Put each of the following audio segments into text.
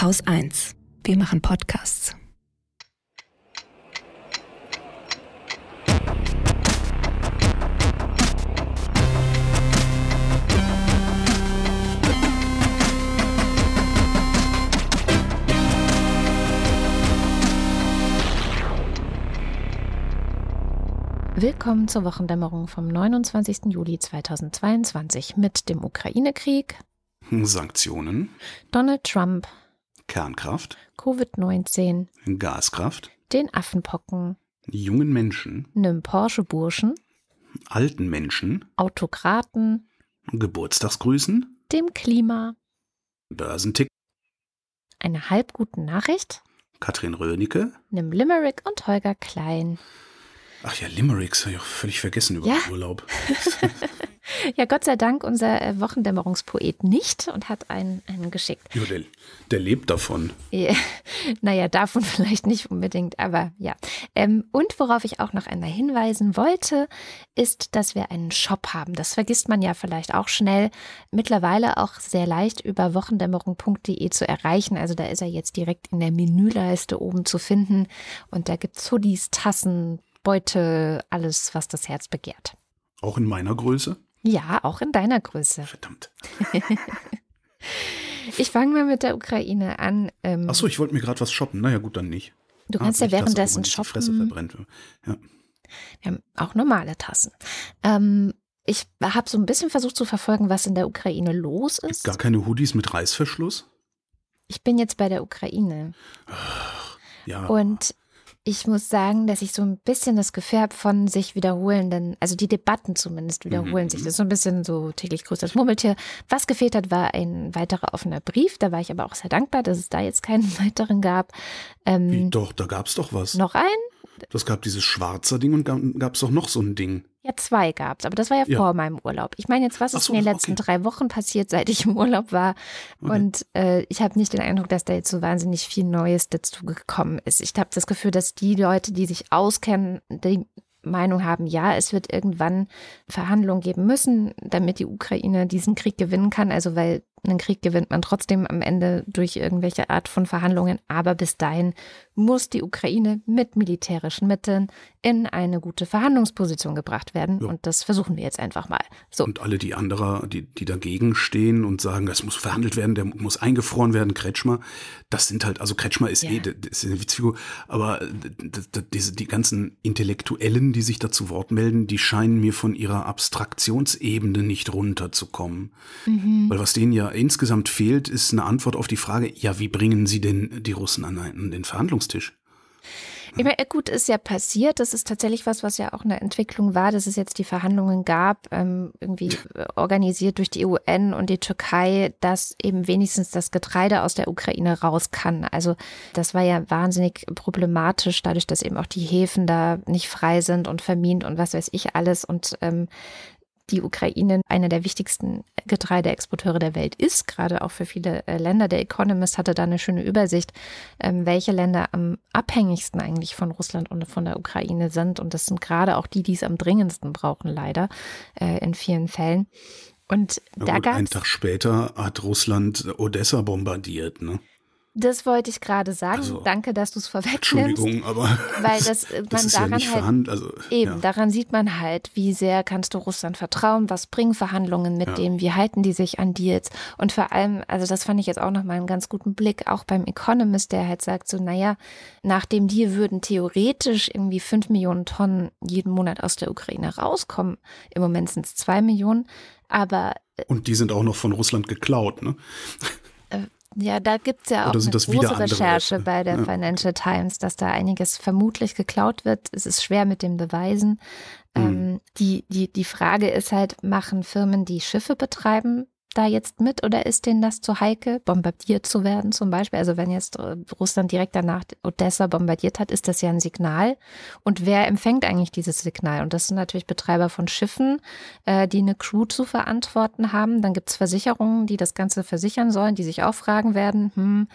Haus 1. Wir machen Podcasts. Willkommen zur Wochendämmerung vom 29. Juli 2022 mit dem Ukraine-Krieg, Sanktionen, Donald Trump, Kernkraft, Covid-19, Gaskraft, den Affenpocken, jungen Menschen, nem Porsche-Burschen, alten Menschen, Autokraten, Geburtstagsgrüßen, dem Klima, Börsentick, einer halbguten Nachricht, Katrin Rönicke. nem Limerick und Holger Klein. Ach ja, Limericks habe ich auch völlig vergessen über Ja. den Urlaub. Ja, Gott sei Dank unser äh, Wochendämmerungspoet nicht und hat einen, einen geschickt. Ja, der, der lebt davon. Ja, naja, davon vielleicht nicht unbedingt, aber ja. Ähm, und worauf ich auch noch einmal hinweisen wollte, ist, dass wir einen Shop haben. Das vergisst man ja vielleicht auch schnell. Mittlerweile auch sehr leicht über wochendämmerung.de zu erreichen. Also da ist er jetzt direkt in der Menüleiste oben zu finden. Und da gibt's Hoodies, Tassen, Beutel, alles, was das Herz begehrt. Auch in meiner Größe. Ja, auch in deiner Größe. Verdammt. Ich fange mal mit der Ukraine an. Ähm, Achso, ich wollte mir gerade was shoppen. Naja, gut, dann nicht. du Ah, kannst ja vielleicht das, währenddessen wenn die Fresse shoppen. verbrennt. Ja. Wir haben auch normale Tassen. Ähm, ich habe so ein bisschen versucht zu verfolgen, was in der Ukraine los ist. Gar keine Hoodies mit Reißverschluss? Ich bin jetzt bei der Ukraine Ja. und ich muss sagen, dass ich so ein bisschen das Gefühl habe von sich wiederholenden, also die Debatten zumindest wiederholen Mhm. sich. Das ist so ein bisschen so täglich grüßt das Murmeltier. Was gefehlt hat, war ein weiterer offener Brief. Da war ich aber auch sehr dankbar, dass es da jetzt keinen weiteren gab. Wie, Ähm, doch, da gab's doch was. noch ein? Das gab dieses schwarze Ding und gab, gab's doch noch so ein Ding. Ja, zwei gab's, aber das war ja, Ja. vor meinem Urlaub. Ich meine jetzt, was Ach ist so, in den okay. letzten drei Wochen passiert, seit ich im Urlaub war? Okay. Und äh, ich habe nicht den Eindruck, dass da jetzt so wahnsinnig viel Neues dazu gekommen ist. Ich habe das Gefühl, dass die Leute, die sich auskennen, die Meinung haben, ja, es wird irgendwann Verhandlungen geben müssen, damit die Ukraine diesen Krieg gewinnen kann. Also weil einen Krieg gewinnt man trotzdem am Ende durch irgendwelche Art von Verhandlungen. Aber bis dahin muss die Ukraine mit militärischen Mitteln in eine gute Verhandlungsposition gebracht werden. Ja. Und das versuchen wir jetzt einfach mal. So. Und alle die anderer, die, die dagegen stehen und sagen, das muss verhandelt werden, der muss eingefroren werden, Kretschmer, das sind halt, also Kretschmer ist Ja. eh, das ist eine Witzfigur, aber d- diese, die ganzen Intellektuellen, die sich da zu Wort melden, die scheinen mir von ihrer Abstraktionsebene nicht runterzukommen. Mhm. Weil was denen ja insgesamt fehlt, ist eine Antwort auf die Frage, ja, wie bringen sie denn die Russen an einen- den Verhandlungstisch? Ich meine, gut, ist ja passiert. Das ist tatsächlich was, was ja auch eine Entwicklung war, dass es jetzt die Verhandlungen gab, ähm, irgendwie äh, organisiert durch die UN und die Türkei, dass eben wenigstens das Getreide aus der Ukraine raus kann. Also das war ja wahnsinnig problematisch, dadurch, dass eben auch die Häfen da nicht frei sind und vermint und was weiß ich alles. Und ähm, die Ukraine einer der wichtigsten Getreideexporteure der Welt ist, gerade auch für viele äh, Länder. Der Economist hatte da eine schöne Übersicht, ähm, welche Länder am abhängigsten eigentlich von Russland und von der Ukraine sind. Und das sind gerade auch die, die es am dringendsten brauchen, leider, äh, in vielen Fällen. Und da gab einen Tag später hat Russland Odessa bombardiert, ne? Das wollte ich gerade sagen. Also, Danke, dass du es vorwegnimmst. Entschuldigung, aber Weil das, äh, man das ist ja daran nicht halt. Also, Eben, ja. daran sieht man halt, wie sehr kannst du Russland vertrauen, was bringen Verhandlungen mit Ja. dem, wie halten die sich an Deals und vor allem, also das fand ich jetzt auch nochmal einen ganz guten Blick, auch beim Economist, der halt sagt so, naja, nach dem Deal würden theoretisch irgendwie fünf Millionen Tonnen jeden Monat aus der Ukraine rauskommen. Im Moment sind es zwei Millionen, aber Und die sind auch noch von Russland geklaut, ne? Ja, da gibt's ja auch eine große wieder andere? Recherche bei der Ja. Financial Times, dass da einiges vermutlich geklaut wird. Es ist schwer mit den Beweisen. Mhm. Ähm, die, die, die Frage ist halt, machen Firmen, die Schiffe betreiben, da jetzt mit oder ist denen das zu heikel, bombardiert zu werden zum Beispiel? Also wenn jetzt äh, Russland direkt danach Odessa bombardiert hat, ist das ja ein Signal. Und wer empfängt eigentlich dieses Signal? Und das sind natürlich Betreiber von Schiffen, äh, die eine Crew zu verantworten haben. Dann gibt es Versicherungen, die das Ganze versichern sollen, die sich auch fragen werden, hm,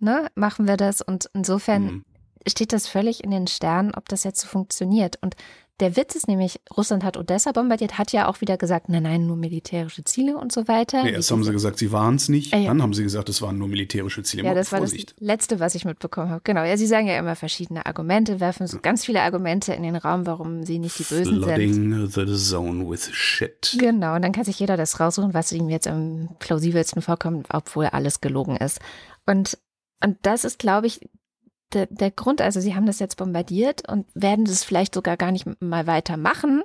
ne, machen wir das? Und insofern Mhm. steht das völlig in den Sternen, ob das jetzt so funktioniert. Und der Witz ist nämlich, Russland hat Odessa bombardiert, hat ja auch wieder gesagt, nein, nein, nur militärische Ziele und so weiter. Nee, erst haben sie gesagt, sie waren es nicht, ja. dann haben sie gesagt, es waren nur militärische Ziele. Ja, das Vorsicht. war das Letzte, was ich mitbekommen habe. Genau, ja, sie sagen ja immer verschiedene Argumente, werfen so ganz viele Argumente in den Raum, warum sie nicht die Bösen Flooding sind. the zone with shit. Genau, und dann kann sich jeder das raussuchen, was ihm jetzt am plausibelsten vorkommt, obwohl alles gelogen ist. Und, und das ist, glaube ich, der, der Grund, also sie haben das jetzt bombardiert und werden das vielleicht sogar gar nicht mal weitermachen,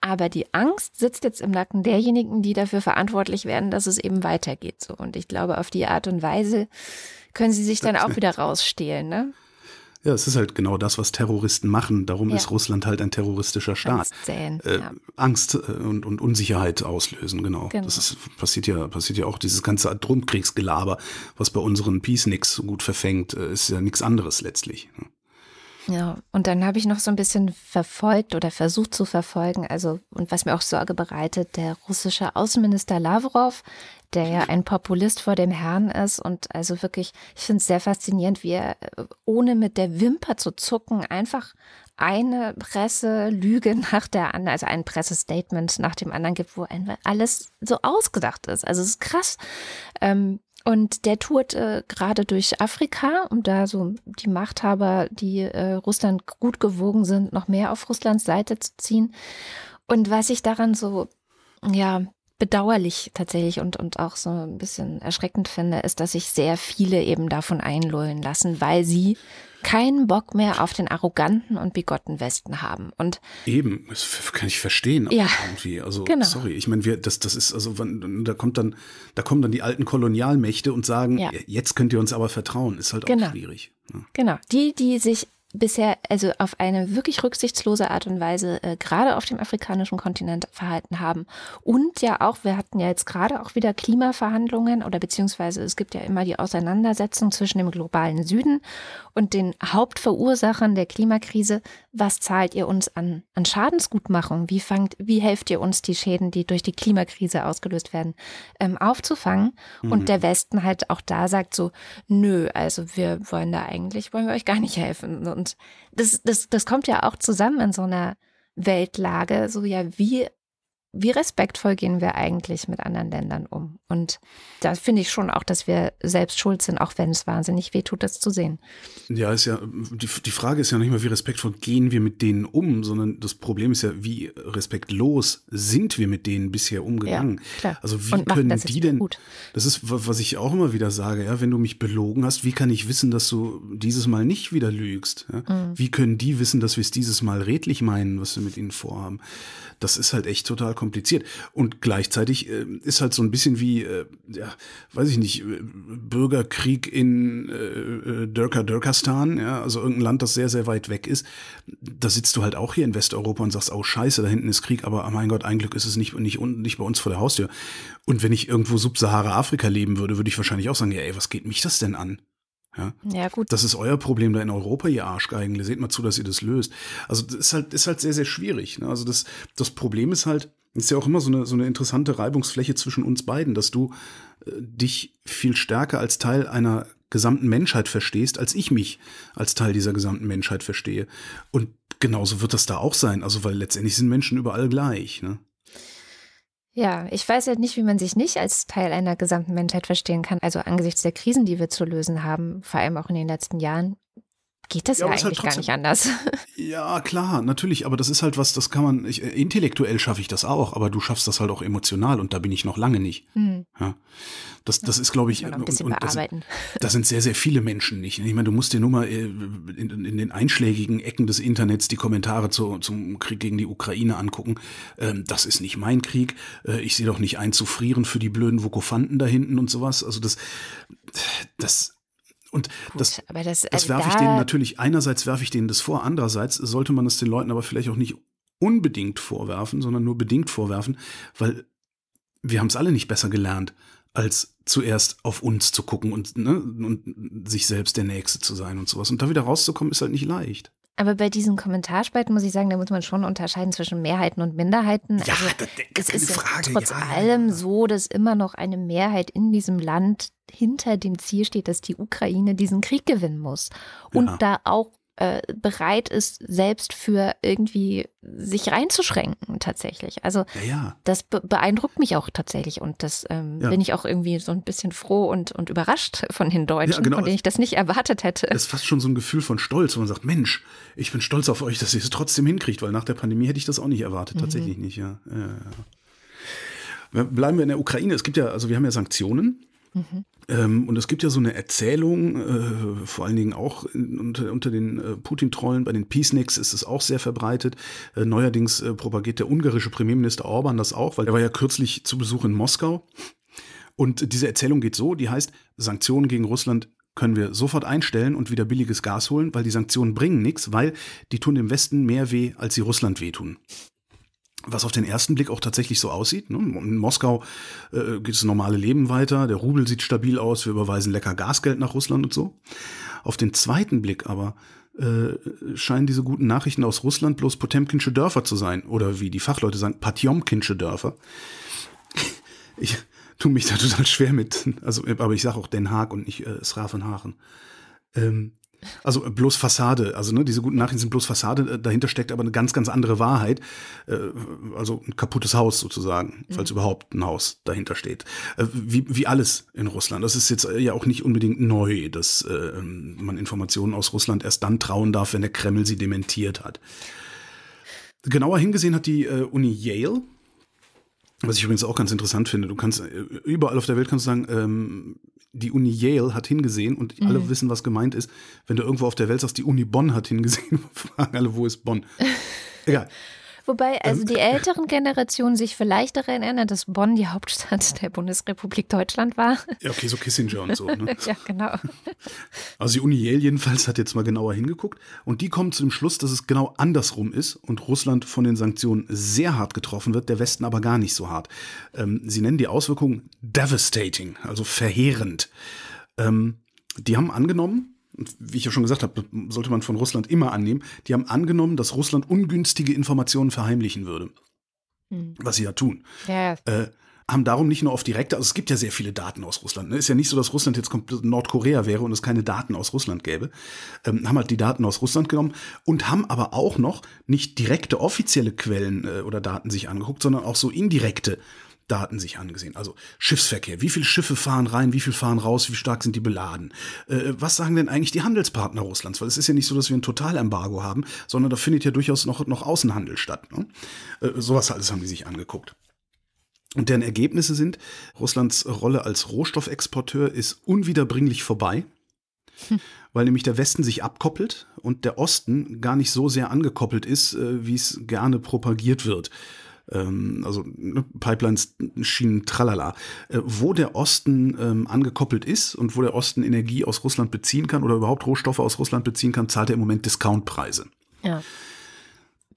aber die Angst sitzt jetzt im Nacken derjenigen, die dafür verantwortlich werden, dass es eben weitergeht. So. Und ich glaube, auf die Art und Weise können sie sich dann auch wieder rausstehlen, ne? Ja, es ist halt genau das, was Terroristen machen. Darum ja. ist Russland halt ein terroristischer Staat. Säen, äh, ja. Angst äh, und, und Unsicherheit auslösen, genau. genau. Das ist, passiert ja, passiert ja auch dieses ganze Atomkriegsgelaber, was bei unseren Peacenicks so gut verfängt, äh, ist ja nichts anderes letztlich. Ne? Ja, und dann habe ich noch so ein bisschen verfolgt oder versucht zu verfolgen, also und was mir auch Sorge bereitet, der russische Außenminister Lavrov, der ja ein Populist vor dem Herrn ist und also wirklich, ich finde es sehr faszinierend, wie er ohne mit der Wimper zu zucken einfach eine Presselüge nach der anderen, also ein Pressestatement nach dem anderen gibt, wo alles so ausgedacht ist. Also es ist krass. Ähm, und der tourt äh, gerade durch Afrika, um da so die Machthaber, die äh, Russland gut gewogen sind, noch mehr auf Russlands Seite zu ziehen. Und was ich daran so, ja, bedauerlich tatsächlich und, und auch so ein bisschen erschreckend finde, ist, dass sich sehr viele eben davon einlullen lassen, weil sie keinen Bock mehr auf den arroganten und bigotten Westen haben. Und eben, das kann ich verstehen. Ja, irgendwie. Also genau. sorry, ich meine, wir, das, das ist also, da kommt dann, da kommen dann die alten Kolonialmächte und sagen, ja. jetzt könnt ihr uns aber vertrauen. Ist halt genau. auch schwierig. Ja. Genau, die, die sich bisher also auf eine wirklich rücksichtslose Art und Weise äh, gerade auf dem afrikanischen Kontinent verhalten haben. Und ja auch, wir hatten ja jetzt gerade auch wieder Klimaverhandlungen oder beziehungsweise es gibt ja immer die Auseinandersetzung zwischen dem globalen Süden und den Hauptverursachern der Klimakrise. Was zahlt ihr uns an, an Schadensgutmachung? Wie fangt, wie helft ihr uns, die Schäden, die durch die Klimakrise ausgelöst werden, ähm, aufzufangen? Mhm. Und der Westen halt auch da sagt so, nö, also wir wollen da eigentlich, wollen wir euch gar nicht helfen. Und das, das, das kommt ja auch zusammen in so einer Weltlage, so ja, wie wie respektvoll gehen wir eigentlich mit anderen Ländern um? Und da finde ich schon auch, dass wir selbst schuld sind, auch wenn es wahnsinnig weh tut, das zu sehen. Ja, ist ja, die, die Frage ist ja nicht mal, wie respektvoll gehen wir mit denen um, sondern das Problem ist ja, wie respektlos sind wir mit denen bisher umgegangen? Ja, klar. Also wie können die denn, gut. das ist, was ich auch immer wieder sage, ja, wenn du mich belogen hast, wie kann ich wissen, dass du dieses Mal nicht wieder lügst? Ja? Mhm. Wie können die wissen, dass wir es dieses Mal redlich meinen, was wir mit ihnen vorhaben? Das ist halt echt total kompliziert. Und gleichzeitig äh, ist halt so ein bisschen wie, äh, ja, weiß ich nicht, äh, Bürgerkrieg in äh, äh, Dörker Dörkerstan, ja, also irgendein Land, das sehr, sehr weit weg ist. Da sitzt du halt auch hier in Westeuropa und sagst, oh scheiße, da hinten ist Krieg, aber oh mein Gott, ein Glück ist es nicht, nicht, nicht bei uns vor der Haustür. Und wenn ich irgendwo Subsahara-Afrika leben würde, würde ich wahrscheinlich auch sagen, ja, ey, was geht mich das denn an? Ja? ja, gut. Das ist euer Problem da in Europa, ihr Arschgeigen. Seht mal zu, dass ihr das löst. Also das ist halt, ist halt sehr, sehr schwierig. Ne? Also das, das Problem ist halt, ist ja auch immer so eine, so eine interessante Reibungsfläche zwischen uns beiden, dass du äh, dich viel stärker als Teil einer gesamten Menschheit verstehst, als ich mich als Teil dieser gesamten Menschheit verstehe. Und genauso wird das da auch sein. Also, weil letztendlich sind Menschen überall gleich. Ne? Ja, ich weiß ja nicht, wie man sich nicht als Teil einer gesamten Menschheit verstehen kann. Also angesichts der Krisen, die wir zu lösen haben, vor allem auch in den letzten Jahren, geht das ja, ja halt eigentlich halt gar nicht anders. Ja, klar, natürlich, aber das ist halt was, das kann man, ich, äh, intellektuell schaffe ich das auch, aber du schaffst das halt auch emotional und da bin ich noch lange nicht. Hm. Ja. Das, das ist, glaube ich, ein bisschen und, das, das, sind sehr, sehr viele Menschen nicht. Ich meine, du musst dir nur mal äh, in, in den einschlägigen Ecken des Internets die Kommentare zu, zum Krieg gegen die Ukraine angucken. Ähm, das ist nicht mein Krieg. Äh, ich sehe doch nicht ein zu frieren für die blöden Vokofanten da hinten und sowas. Also das, das, und Gut, das, das, das also werfe ich denen natürlich, einerseits werfe ich denen das vor, andererseits sollte man es den Leuten aber vielleicht auch nicht unbedingt vorwerfen, sondern nur bedingt vorwerfen, weil wir haben es alle nicht besser gelernt, als zuerst auf uns zu gucken und, ne, und sich selbst der Nächste zu sein und sowas. Und da wieder rauszukommen, ist halt nicht leicht. Aber bei diesen Kommentarspalten muss ich sagen, da muss man schon unterscheiden zwischen Mehrheiten und Minderheiten. Ja, also, das, das ist Frage. trotz ja, allem so, dass immer noch eine Mehrheit in diesem Land hinter dem Ziel steht, dass die Ukraine diesen Krieg gewinnen muss. Und ja. da auch äh, bereit ist, selbst für irgendwie sich reinzuschränken tatsächlich. Also ja, ja. das be beeindruckt mich auch tatsächlich und das ähm, ja. bin ich auch irgendwie so ein bisschen froh und, und überrascht von den Deutschen, genau. von denen ich das nicht erwartet hätte. Das ist fast schon so ein Gefühl von Stolz, wo man sagt, Mensch, ich bin stolz auf euch, dass ihr es trotzdem hinkriegt, weil nach der Pandemie hätte ich das auch nicht erwartet, mhm. tatsächlich nicht, ja. Bleiben wir in der Ukraine. Es gibt ja, also wir haben ja Sanktionen. Mhm. Ähm, und es gibt ja so eine Erzählung, äh, vor allen Dingen auch in, unter, unter den äh, Putin-Trollen, bei den Peaceniks ist es auch sehr verbreitet. Äh, neuerdings äh, propagiert der ungarische Premierminister Orban das auch, weil er war ja kürzlich zu Besuch in Moskau. Und diese Erzählung geht so, die heißt, Sanktionen gegen Russland können wir sofort einstellen und wieder billiges Gas holen, weil die Sanktionen bringen nichts, weil die tun dem Westen mehr weh, als sie Russland wehtun was auf den ersten Blick auch tatsächlich so aussieht. Ne? In Moskau äh, geht das normale Leben weiter, der Rubel sieht stabil aus, wir überweisen lecker Gasgeld nach Russland und so. Auf den zweiten Blick aber äh, scheinen diese guten Nachrichten aus Russland bloß Potemkinsche Dörfer zu sein. Oder wie die Fachleute sagen, Patjomkinsche Dörfer. Ich tue mich da total schwer mit. Also, aber ich sage auch Den Haag und nicht äh, Sravenhagen. Ähm, also äh, bloß Fassade, also ne, diese guten Nachrichten sind bloß Fassade, äh, dahinter steckt aber eine ganz, ganz andere Wahrheit. Äh, also ein kaputtes Haus sozusagen, mhm. falls überhaupt ein Haus dahinter steht. Wie, wie alles in Russland. Das ist jetzt ja auch nicht unbedingt neu, dass äh, man Informationen aus Russland erst dann trauen darf, wenn der Kreml sie dementiert hat. Genauer hingesehen hat die äh, Uni Yale, was ich übrigens auch ganz interessant finde. Du kannst überall auf der Welt kannst du sagen, ähm, die Uni Yale hat hingesehen und mhm. alle wissen, was gemeint ist. Wenn du irgendwo auf der Welt sagst, die Uni Bonn hat hingesehen, fragen alle, wo ist Bonn? Egal. Wobei also die älteren Generationen sich vielleicht daran erinnern, dass Bonn die Hauptstadt der Bundesrepublik Deutschland war. Ja, okay, so Kissinger und so. Ne? ja, genau. Also die Uni Yale jedenfalls hat jetzt mal genauer hingeguckt und die kommt zu dem Schluss, dass es genau andersrum ist und Russland von den Sanktionen sehr hart getroffen wird, der Westen aber gar nicht so hart. Ähm, sie nennen die Auswirkungen devastating, also verheerend. Ähm, die haben angenommen, wie ich ja schon gesagt habe, sollte man von Russland immer annehmen, die haben angenommen, dass Russland ungünstige Informationen verheimlichen würde. Hm. Was sie ja tun. Ja. Äh, haben darum nicht nur auf direkte, also es gibt ja sehr viele Daten aus Russland. Ne? Ist ja nicht so, dass Russland jetzt komplett Nordkorea wäre und es keine Daten aus Russland gäbe. Ähm, haben halt die Daten aus Russland genommen und haben aber auch noch nicht direkte offizielle Quellen äh, oder Daten sich angeguckt, sondern auch so indirekte Daten sich angesehen. Also Schiffsverkehr. Wie viele Schiffe fahren rein? Wie viel fahren raus? Wie stark sind die beladen? Äh, was sagen denn eigentlich die Handelspartner Russlands? Weil es ist ja nicht so, dass wir ein Totalembargo haben, sondern da findet ja durchaus noch, noch Außenhandel statt. Ne? Äh, sowas alles haben die sich angeguckt. Und deren Ergebnisse sind, Russlands Rolle als Rohstoffexporteur ist unwiederbringlich vorbei. Hm. Weil nämlich der Westen sich abkoppelt und der Osten gar nicht so sehr angekoppelt ist, äh, wie es gerne propagiert wird ähm, also ne, Pipelines, Schienen, tralala, äh, wo der Osten ähm, angekoppelt ist und wo der Osten Energie aus Russland beziehen kann oder überhaupt Rohstoffe aus Russland beziehen kann, zahlt er im Moment Discountpreise. Ja.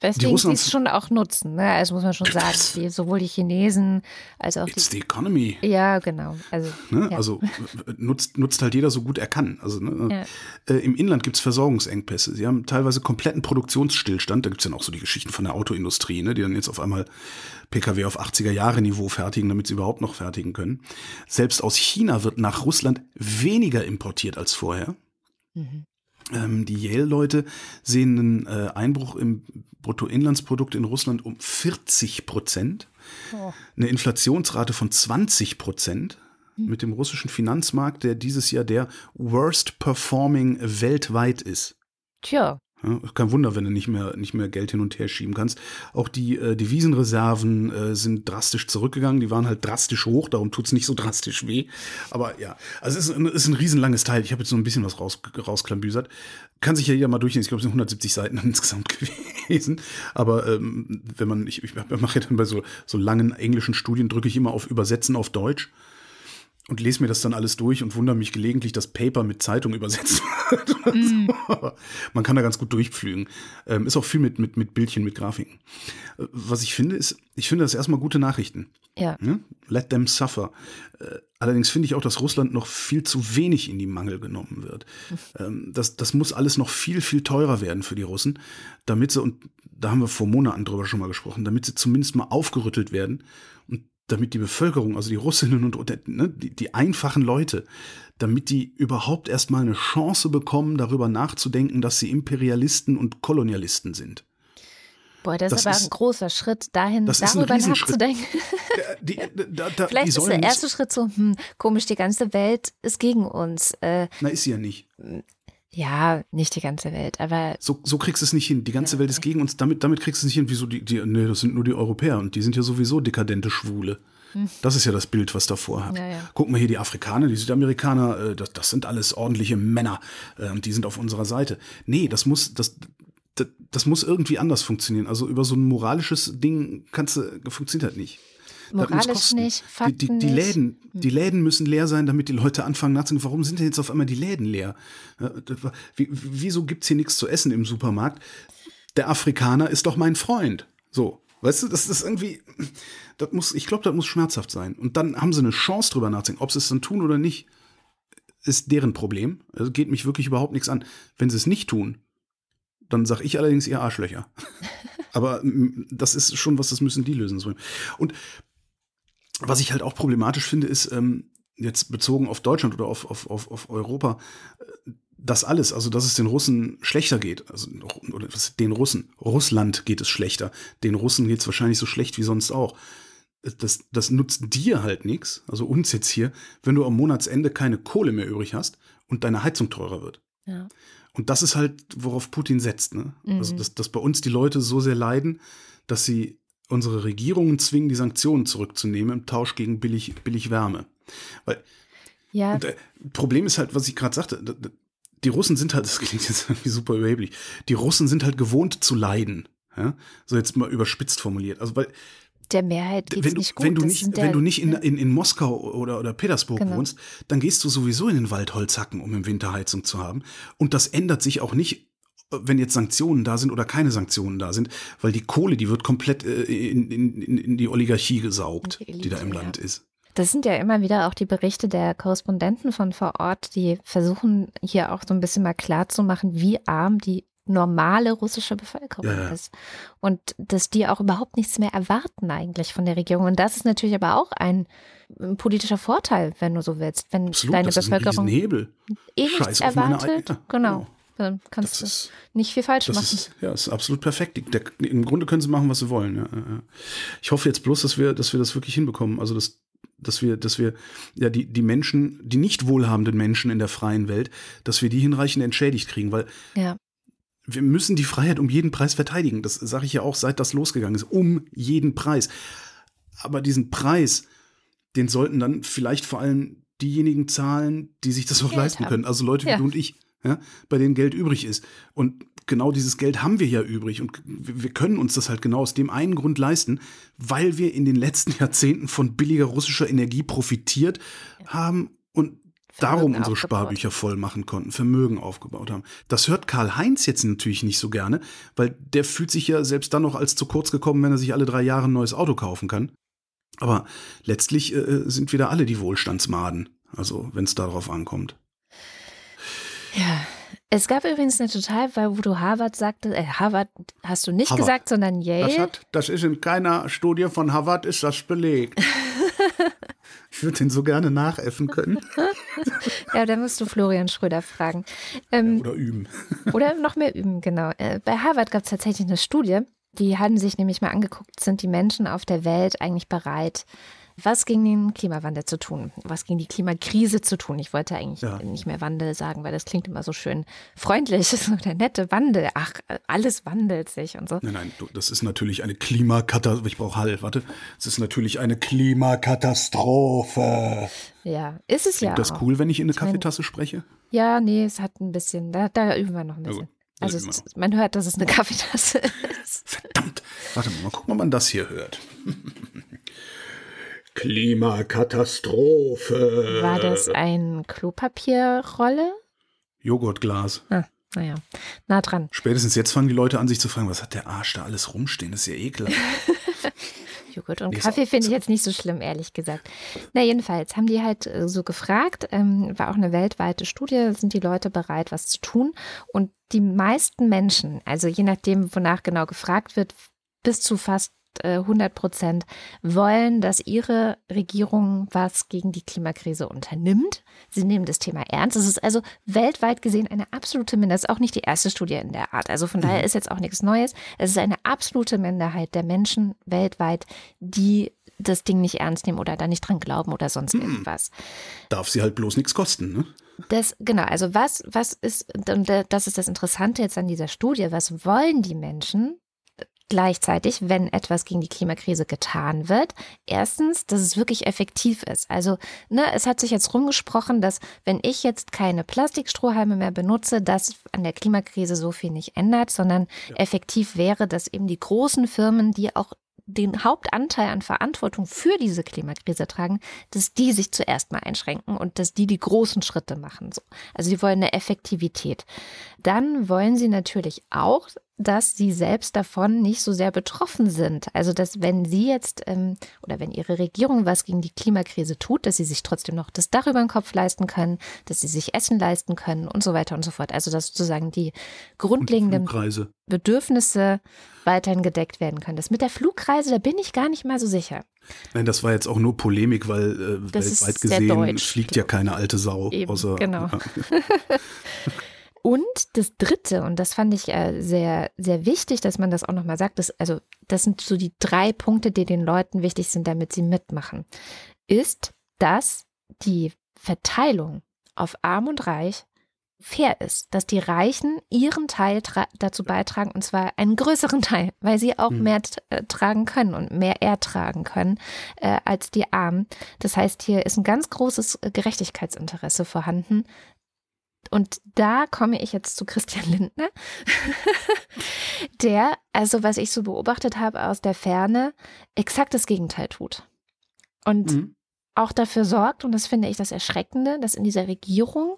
Weswegen sie es schon auch nutzen, ne? Also muss man schon sagen, die, sowohl die Chinesen als auch It's die. the economy. Ja, genau. Also, ne? ja. also nutzt, nutzt halt jeder so gut er kann. Also ne? ja. äh, im Inland gibt es Versorgungsengpässe. Sie haben teilweise kompletten Produktionsstillstand. Da gibt es ja auch so die Geschichten von der Autoindustrie, ne? die dann jetzt auf einmal Pkw auf 80er Jahre Niveau fertigen, damit sie überhaupt noch fertigen können. Selbst aus China wird nach Russland weniger importiert als vorher. Mhm. Ähm, die Yale-Leute sehen einen äh, Einbruch im Bruttoinlandsprodukt in Russland um 40 Prozent, oh. eine Inflationsrate von 20 Prozent hm. mit dem russischen Finanzmarkt, der dieses Jahr der worst performing weltweit ist. Tja. Ja, kein Wunder, wenn du nicht mehr, nicht mehr Geld hin und her schieben kannst. Auch die äh, Devisenreserven äh, sind drastisch zurückgegangen. Die waren halt drastisch hoch, darum tut's nicht so drastisch weh. Aber ja, also es ist, ein, ist ein riesenlanges Teil. Ich habe jetzt so ein bisschen was raus, rausklambüsert. Kann sich ja jeder mal durchlesen. Ich glaube, es sind 170 Seiten insgesamt gewesen. Aber ähm, wenn man, ich, ich mache ja dann bei so, so langen englischen Studien, drücke ich immer auf Übersetzen auf Deutsch und lese mir das dann alles durch und wundere mich gelegentlich, dass Paper mit Zeitung übersetzt wird. Mm. So. Man kann da ganz gut durchpflügen. Ähm, ist auch viel mit, mit, mit Bildchen, mit Grafiken. Äh, was ich finde, ist, ich finde das erstmal gute Nachrichten. Ja. ja? Let them suffer. Äh, allerdings finde ich auch, dass Russland noch viel zu wenig in die Mangel genommen wird. Ähm, das, das muss alles noch viel, viel teurer werden für die Russen, damit sie, und da haben wir vor Monaten drüber schon mal gesprochen, damit sie zumindest mal aufgerüttelt werden damit die Bevölkerung, also die Russinnen und ne, die, die einfachen Leute, damit die überhaupt erstmal eine Chance bekommen, darüber nachzudenken, dass sie Imperialisten und Kolonialisten sind. Boah, das, das ist aber ist, ein großer Schritt, dahin darüber nachzudenken. Die, da, da, Vielleicht ist der erste Schritt so, hm, komisch, die ganze Welt ist gegen uns. Äh, Na, ist sie ja nicht. Ja, nicht die ganze Welt, aber. So, so kriegst du es nicht hin. Die ganze ja, Welt ist gegen uns. Damit, damit kriegst du es nicht hin. Wieso die, die, nee, das sind nur die Europäer und die sind ja sowieso dekadente Schwule. Hm. Das ist ja das Bild, was davor hat. Ja, ja. Guck mal hier, die Afrikaner, die Südamerikaner, äh, das, das sind alles ordentliche Männer und die sind auf unserer Seite. Nee, das muss, das, das, das muss irgendwie anders funktionieren. Also über so ein moralisches Ding kannst du, funktioniert halt nicht. Moralisch nicht, Fakten die, die, die Läden, hm. die Läden müssen leer sein, damit die Leute anfangen nachzudenken, warum sind denn jetzt auf einmal die Läden leer? Wieso gibt's hier nichts zu essen im Supermarkt? Der Afrikaner ist doch mein Freund. So, weißt du, das ist irgendwie, das muss, ich glaube, das muss schmerzhaft sein. Und dann haben sie eine Chance drüber nachzudenken, ob sie es dann tun oder nicht, ist deren Problem. Also geht mich wirklich überhaupt nichts an. Wenn sie es nicht tun, dann sage ich allerdings ihr Arschlöcher. Aber das ist schon was, das müssen die lösen. Und was ich halt auch problematisch finde, ist, ähm, jetzt bezogen auf Deutschland oder auf, auf, auf, auf Europa, äh, das alles, also dass es den Russen schlechter geht, also oder den Russen, Russland geht es schlechter, den Russen geht es wahrscheinlich so schlecht wie sonst auch. Das, das nutzt dir halt nichts, also uns jetzt hier, wenn du am Monatsende keine Kohle mehr übrig hast und deine Heizung teurer wird. Ja. Und das ist halt, worauf Putin setzt. Ne? Also, mhm. Also, dass, dass bei uns die Leute so sehr leiden, dass sie unsere Regierungen zwingen, die Sanktionen zurückzunehmen im Tausch gegen billig, billig Wärme. Weil ja. Und, äh, Problem ist halt, was ich gerade sagte, die Russen sind halt, das klingt jetzt irgendwie super überheblich, die Russen sind halt gewohnt zu leiden. Ja? So jetzt mal überspitzt formuliert. Also weil der Mehrheit geht es nicht gut. Wenn du nicht, wenn du nicht in, in, in Moskau oder, oder Petersburg genau. wohnst, dann gehst du sowieso in den Wald Holz hacken, um im Winter Heizung zu haben. Und das ändert sich auch nicht wenn jetzt Sanktionen da sind oder keine Sanktionen da sind, weil die Kohle, die wird komplett äh, in, in, in die Oligarchie gesaugt, die, Elite, die da im ja. Land ist. Das sind ja immer wieder auch die Berichte der Korrespondenten von vor Ort, die versuchen hier auch so ein bisschen mal klarzumachen, wie arm die normale russische Bevölkerung ja, ja. ist. Und dass die auch überhaupt nichts mehr erwarten eigentlich von der Regierung. Und das ist natürlich aber auch ein, politischer Vorteil, wenn du so willst. Wenn Absolut, deine das Bevölkerung ist ein Hebel. eh nichts erwartet. Genau. genau. Dann kannst das du ist, nicht viel falsch machen. Ist, ja, ist absolut perfekt. Der, Im Grunde können sie machen, was sie wollen. Ja. Ich hoffe jetzt bloß, dass wir, dass wir das wirklich hinbekommen. Also, dass, dass wir, dass wir ja die, die Menschen, die nicht wohlhabenden Menschen in der freien Welt, dass wir die hinreichend entschädigt kriegen, weil ja. wir müssen die Freiheit um jeden Preis verteidigen. Das sage ich ja auch, seit das losgegangen ist. Um jeden Preis. Aber diesen Preis, den sollten dann vielleicht vor allem diejenigen zahlen, die sich das auch Geld leisten haben. können. Also Leute wie ja. du und ich ja, bei denen Geld übrig ist. Und genau dieses Geld haben wir ja übrig und wir können uns das halt genau aus dem einen Grund leisten, weil wir in den letzten Jahrzehnten von billiger russischer Energie profitiert haben und darum unsere aufgebaut. Sparbücher voll machen konnten, Vermögen aufgebaut haben. Das hört Karl-Heinz jetzt natürlich nicht so gerne, weil der fühlt sich ja selbst dann noch als zu kurz gekommen, wenn er sich alle drei Jahre ein neues Auto kaufen kann. Aber letztlich äh, sind wir da alle die Wohlstandsmaden, also wenn es darauf ankommt. Ja. Es gab übrigens eine total, weil wo du Harvard sagte, äh, Harvard hast du nicht Harvard. gesagt, sondern Yale. Das, hat, das ist in keiner Studie von Harvard ist das belegt. ich würde den so gerne nachäffen können. ja, da musst du Florian Schröder fragen. Ähm, ja, oder üben. oder noch mehr üben, genau. Äh, bei Harvard gab es tatsächlich eine Studie, die haben sich nämlich mal angeguckt, sind die Menschen auf der Welt eigentlich bereit, was gegen den Klimawandel zu tun? Was gegen die Klimakrise zu tun? Ich wollte eigentlich ja. nicht mehr Wandel sagen, weil das klingt immer so schön freundlich. Das ist so der nette Wandel. Ach, alles wandelt sich und so. Nein, nein, das ist natürlich eine Klimakatastrophe. Ich brauche Hall, warte. Es ist natürlich eine Klimakatastrophe. Ja, ist es Klingt ja. Ist das cool, wenn ich in eine ich Kaffeetasse spreche? Ja, nee, es hat ein bisschen, da, da üben wir noch ein bisschen. Also, also es, man hört, dass es eine Kaffeetasse ist. Verdammt. Warte mal, mal gucken, ob man das hier hört. Klimakatastrophe. War das ein Klopapierrolle? Joghurtglas. Ah, naja, nah dran. Spätestens jetzt fangen die Leute an, sich zu fragen, was hat der Arsch da alles rumstehen? Das ist ja ekelhaft. Joghurt und nee, Kaffee finde ich jetzt nicht so schlimm, ehrlich gesagt. Na, jedenfalls haben die halt äh, so gefragt, ähm, war auch eine weltweite Studie, sind die Leute bereit, was zu tun? Und die meisten Menschen, also je nachdem, wonach genau gefragt wird, bis zu fast 100 Prozent, wollen, dass ihre Regierung was gegen die Klimakrise unternimmt. Sie nehmen das Thema ernst. Es ist also weltweit gesehen eine absolute Minderheit. Das ist auch nicht die erste Studie in der Art. Also von daher mhm. ist jetzt auch nichts Neues. Es ist eine absolute Minderheit der Menschen weltweit, die das Ding nicht ernst nehmen oder da nicht dran glauben oder sonst mhm. irgendwas. Darf sie halt bloß nichts kosten, ne? Das, genau, also was, was ist, und das ist das Interessante jetzt an dieser Studie, was wollen die Menschen gleichzeitig, wenn etwas gegen die Klimakrise getan wird. Erstens, dass es wirklich effektiv ist. Also, ne, es hat sich jetzt rumgesprochen, dass wenn ich jetzt keine Plastikstrohhalme mehr benutze, das an der Klimakrise so viel nicht ändert, sondern ja. effektiv wäre, dass eben die großen Firmen, die auch den Hauptanteil an Verantwortung für diese Klimakrise tragen, dass die sich zuerst mal einschränken und dass die die großen Schritte machen. So. Also sie wollen eine Effektivität. Dann wollen sie natürlich auch dass sie selbst davon nicht so sehr betroffen sind. Also, dass wenn sie jetzt ähm, oder wenn ihre Regierung was gegen die Klimakrise tut, dass sie sich trotzdem noch das Dach über den Kopf leisten können, dass sie sich Essen leisten können und so weiter und so fort. Also, dass sozusagen die grundlegenden Bedürfnisse weiterhin gedeckt werden können. Das mit der Flugreise, da bin ich gar nicht mal so sicher. Nein, das war jetzt auch nur Polemik, weil äh, weltweit gesehen fliegt ja keine alte Sau. Eben, außer, genau. Ja. Und das Dritte, und das fand ich äh, sehr, sehr wichtig, dass man das auch nochmal sagt, dass, also das sind so die drei Punkte, die den Leuten wichtig sind, damit sie mitmachen, ist, dass die Verteilung auf Arm und Reich fair ist, dass die Reichen ihren Teil dazu beitragen, und zwar einen größeren Teil, weil sie auch hm. mehr äh, tragen können und mehr ertragen können äh, als die Armen. Das heißt, hier ist ein ganz großes äh, Gerechtigkeitsinteresse vorhanden, und da komme ich jetzt zu Christian Lindner, der, also was ich so beobachtet habe aus der Ferne, exakt das Gegenteil tut. Und mhm. auch dafür sorgt, und das finde ich das Erschreckende, dass in dieser Regierung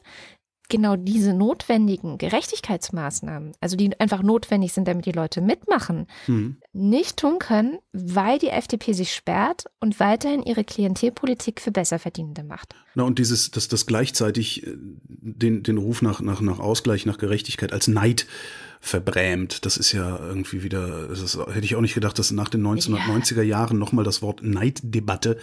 genau diese notwendigen Gerechtigkeitsmaßnahmen, also die einfach notwendig sind, damit die Leute mitmachen, mhm. nicht tun können, weil die FDP sich sperrt und weiterhin ihre Klientelpolitik für Besserverdienende macht. Na, und dieses, dass das gleichzeitig äh, den, den Ruf nach, nach, nach Ausgleich, nach Gerechtigkeit als Neid verbrämt. Das ist ja irgendwie wieder, das ist, hätte ich auch nicht gedacht, dass nach den 1990er Jahren nochmal das Wort Neiddebatte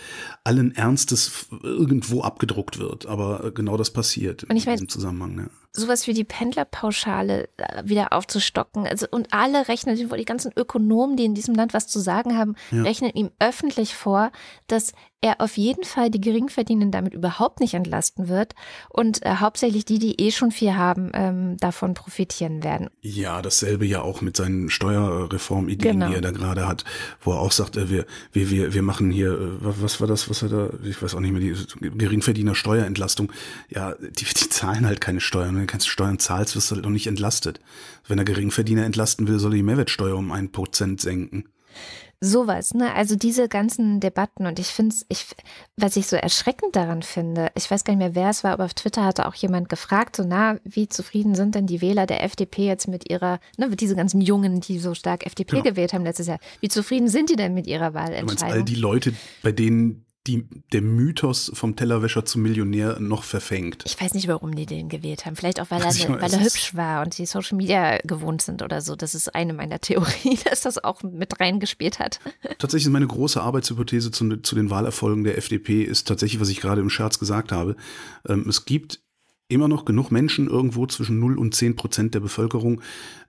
allen Ernstes irgendwo abgedruckt wird. Aber genau das passiert in diesem Zusammenhang. Ja sowas wie die Pendlerpauschale äh, wieder aufzustocken. Also, und alle rechnen, die ganzen Ökonomen, die in diesem Land was zu sagen haben, ja. rechnen ihm öffentlich vor, dass er auf jeden Fall die Geringverdienenden damit überhaupt nicht entlasten wird und äh, hauptsächlich die, die eh schon viel haben, ähm, davon profitieren werden. Ja, dasselbe ja auch mit seinen Steuerreformideen, genau. die er da gerade hat, wo er auch sagt, äh, wir, wir, wir, wir machen hier, äh, was war das, was er da, ich weiß auch nicht mehr, die Geringverdiener Steuerentlastung. Ja, die, die zahlen halt keine Steuern. Du keine Steuern zahlst, wirst du halt auch nicht entlastet. Wenn er Geringverdiener entlasten will, soll er die Mehrwertsteuer um ein Prozent senken. Sowas, ne? Also diese ganzen Debatten und ich finde es, ich, was ich so erschreckend daran finde, ich weiß gar nicht mehr, wer es war, aber auf Twitter hatte auch jemand gefragt, so na, wie zufrieden sind denn die Wähler der FDP jetzt mit ihrer, ne, mit diese ganzen Jungen, die so stark FDP genau. gewählt haben letztes Jahr, wie zufrieden sind die denn mit ihrer Wahlentscheidung? Du meinst all die Leute, bei denen die, der Mythos vom Tellerwäscher zum Millionär noch verfängt. Ich weiß nicht, warum die den gewählt haben. Vielleicht auch, weil er, ne, weil er hübsch war und die Social Media gewohnt sind oder so. Das ist eine meiner Theorien, dass das auch mit reingespielt hat. Tatsächlich ist meine große Arbeitshypothese zu, zu den Wahlerfolgen der FDP ist tatsächlich, was ich gerade im Scherz gesagt habe. Ähm, es gibt immer noch genug Menschen irgendwo zwischen 0 und 10 Prozent der Bevölkerung,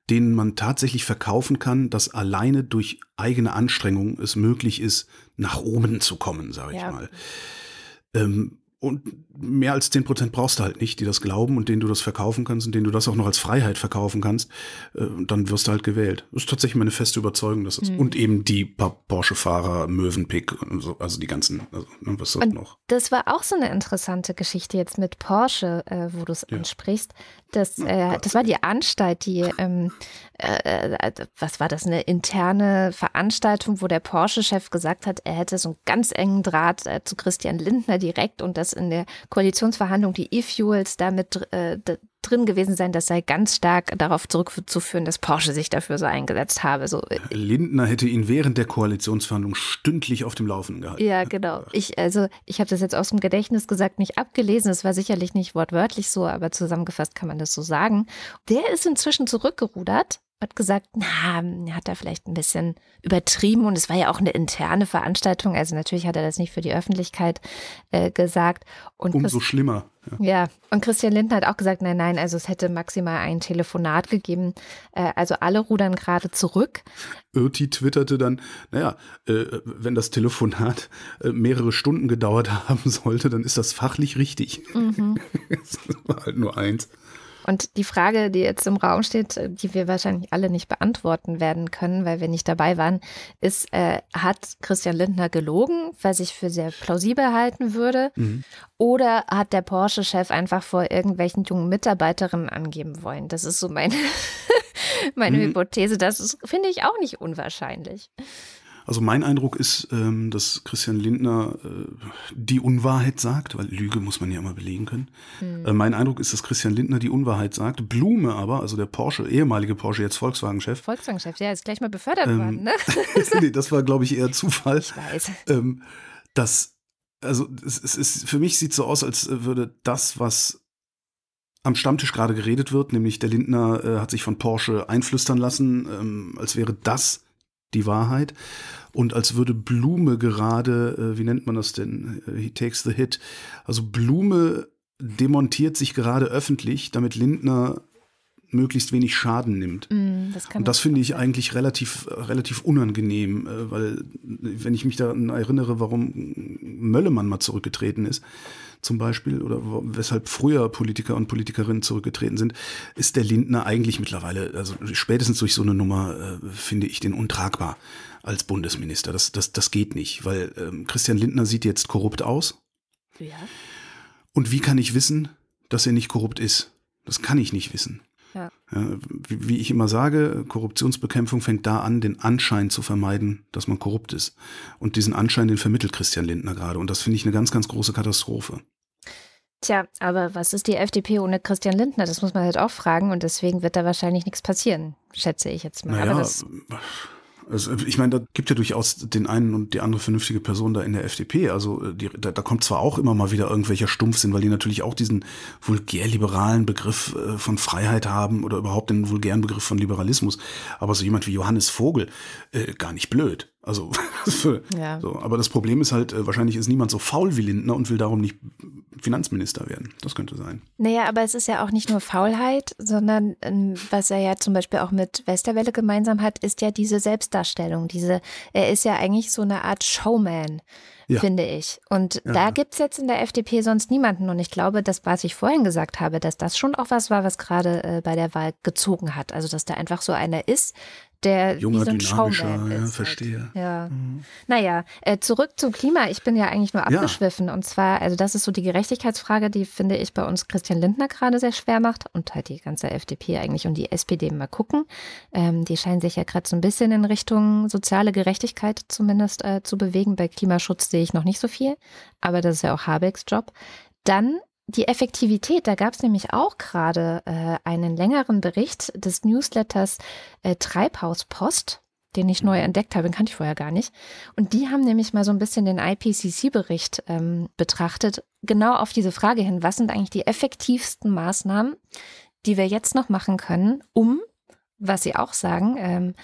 denen man tatsächlich verkaufen kann, dass alleine durch eigene Anstrengung es möglich ist, nach oben zu kommen, sage ich ja. mal. Ähm, und mehr als zehn Prozent brauchst du halt nicht, die das glauben und denen du das verkaufen kannst und denen du das auch noch als Freiheit verkaufen kannst, äh, dann wirst du halt gewählt. Das ist tatsächlich meine feste Überzeugung, dass es, mhm. und eben die Porsche-Fahrer, Möwenpick und so, also die ganzen, also, ne, was und noch. Das war auch so eine interessante Geschichte jetzt mit Porsche, äh, wo du es ja. ansprichst. Das, äh, das war die Anstalt, die, ähm, äh, äh, was war das, eine interne Veranstaltung, wo der Porsche-Chef gesagt hat, er hätte so einen ganz engen Draht äh, zu Christian Lindner direkt und dass in der Koalitionsverhandlung die E-Fuels damit äh, drin gewesen sein, das sei ganz stark darauf zurückzuführen, dass Porsche sich dafür so eingesetzt habe. So. Äh, Lindner hätte ihn während der Koalitionsverhandlung stündlich auf dem Laufenden gehalten. Ja, genau. Ich, also, ich habe das jetzt aus dem Gedächtnis gesagt, nicht abgelesen. Es war sicherlich nicht wortwörtlich so, aber zusammengefasst kann man das so sagen. Der ist inzwischen zurückgerudert hat gesagt, na, hat er vielleicht ein bisschen übertrieben und es war ja auch eine interne Veranstaltung. Also natürlich hat er das nicht für die Öffentlichkeit äh, gesagt. Und Umso Christ schlimmer. Ja. ja. und Christian Lindner hat auch gesagt, nein, nein, also es hätte maximal ein Telefonat gegeben. Äh, also alle rudern gerade zurück. Irti twitterte dann, naja, äh, wenn das Telefonat äh, mehrere Stunden gedauert haben sollte, dann ist das fachlich richtig. Mhm. das war halt nur eins. Und die Frage, die jetzt im Raum steht, die wir wahrscheinlich alle nicht beantworten werden können, weil wir nicht dabei waren, ist, äh, hat Christian Lindner gelogen, was ich für sehr plausibel halten würde? Mhm. Oder hat der Porsche-Chef einfach vor irgendwelchen jungen Mitarbeiterinnen angeben wollen? Das ist so meine, meine mhm. Hypothese. Das finde ich, auch nicht unwahrscheinlich. Also mein Eindruck ist, ähm, dass Christian Lindner äh, die Unwahrheit sagt, weil Lüge muss man ja immer belegen können. Mhm. mein Eindruck ist, dass Christian Lindner die Unwahrheit sagt. Blume aber, also der Porsche, ehemalige Porsche, jetzt Volkswagen-Chef. Volkswagen-Chef, ja, ist gleich mal befördert ähm, worden, ne? nee, das war, glaube ich, eher Zufall. Ich weiß. Ähm, dass, also es, es ist, für mich sieht so aus, als würde das, was am Stammtisch gerade geredet wird, nämlich der Lindner äh, hat sich von Porsche einflüstern lassen, ähm, als wäre das die Wahrheit und als würde Blume gerade, äh, wie nennt man das denn? Äh, he takes the hit. Also Blume demontiert sich gerade öffentlich, damit Lindner möglichst wenig Schaden nimmt. Mm, das und das finde ich eigentlich relativ, relativ unangenehm, äh, weil wenn ich mich daran erinnere, warum Möllemann mal zurückgetreten ist, zum Beispiel, oder weshalb früher Politiker und Politikerinnen zurückgetreten sind, ist der Lindner eigentlich mittlerweile, also spätestens durch so eine Nummer, äh, finde ich den untragbar als Bundesminister. Das, das, das geht nicht, weil ähm, Christian Lindner sieht jetzt korrupt aus. Ja. Und wie kann ich wissen, dass er nicht korrupt ist? Das kann ich nicht wissen. Wie, wie, ich immer sage, Korruptionsbekämpfung fängt da an, den Anschein zu vermeiden, dass man korrupt ist. Und diesen Anschein, den vermittelt Christian Lindner gerade. Und das finde ich eine ganz, ganz große Katastrophe. Tja, aber was ist die FDP ohne Christian Lindner? Das muss man halt auch fragen und deswegen wird da wahrscheinlich nichts passieren, schätze ich jetzt mal. Naja, aber das also ich meine, da gibt ja durchaus den einen und die andere vernünftige Person da in der FDP. Also äh, die, da, da kommt zwar auch immer mal wieder irgendwelcher Stumpfsinn, weil die natürlich auch diesen vulgär-liberalen Begriff äh, von Freiheit haben oder überhaupt den vulgären Begriff von Liberalismus. Aber so jemand wie Johannes Vogel, äh, gar nicht blöd. Also, ja. so. aber das Problem ist halt, äh, wahrscheinlich ist niemand so faul wie Lindner und will darum nicht Finanzminister werden. Das könnte sein. Naja, aber es ist ja auch nicht nur Faulheit, sondern ähm, was er ja zum Beispiel auch mit Westerwelle gemeinsam hat, ist ja diese Selbstdarstellung. Diese, er ist ja eigentlich so eine Art Showman. Ja. finde ich. Und ja. da gibt es jetzt in der FDP sonst niemanden. Und ich glaube, das, was ich vorhin gesagt habe, dass das schon auch was war, was gerade äh, bei der Wahl gezogen hat. Also, dass da einfach so einer ist, der Junger, wie so ein ja, ist. Halt. verstehe. Halt. Ja. Mhm. Naja, äh, zurück zum Klima. Ich bin ja eigentlich nur abgeschwiffen. Ja. Und zwar, also das ist so die Gerechtigkeitsfrage, die finde ich bei uns Christian Lindner gerade sehr schwer macht und halt die ganze FDP eigentlich und die SPD mal gucken. Ähm, die scheinen sich ja gerade so ein bisschen in Richtung soziale Gerechtigkeit zumindest äh, zu bewegen. Bei Klimaschutz sehe ich noch nicht so viel, aber das ist ja auch Habecks Job. Dann die Effektivität, da gab es nämlich auch gerade äh, einen längeren Bericht des Newsletters äh, Treibhauspost, den ich neu entdeckt habe, den kannte ich vorher gar nicht. Und die haben nämlich mal so ein bisschen den IPCC-Bericht ähm, betrachtet, genau auf diese Frage hin, was sind eigentlich die effektivsten Maßnahmen, die wir jetzt noch machen können, um, was sie auch sagen, ähm,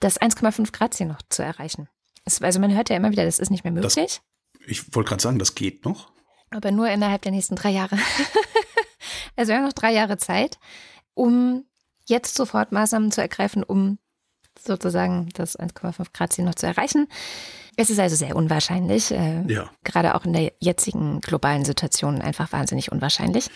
das 1,5 Grad Ziel noch zu erreichen. Es, also man hört ja immer wieder, das ist nicht mehr möglich. Das, ich wollte gerade sagen, das geht noch. Aber nur innerhalb der nächsten drei Jahre. also wir haben noch drei Jahre Zeit, um jetzt sofort Maßnahmen zu ergreifen, um sozusagen das 1,5 Grad Ziel noch zu erreichen. Es ist also sehr unwahrscheinlich, äh, ja. gerade auch in der jetzigen globalen Situation einfach wahnsinnig unwahrscheinlich.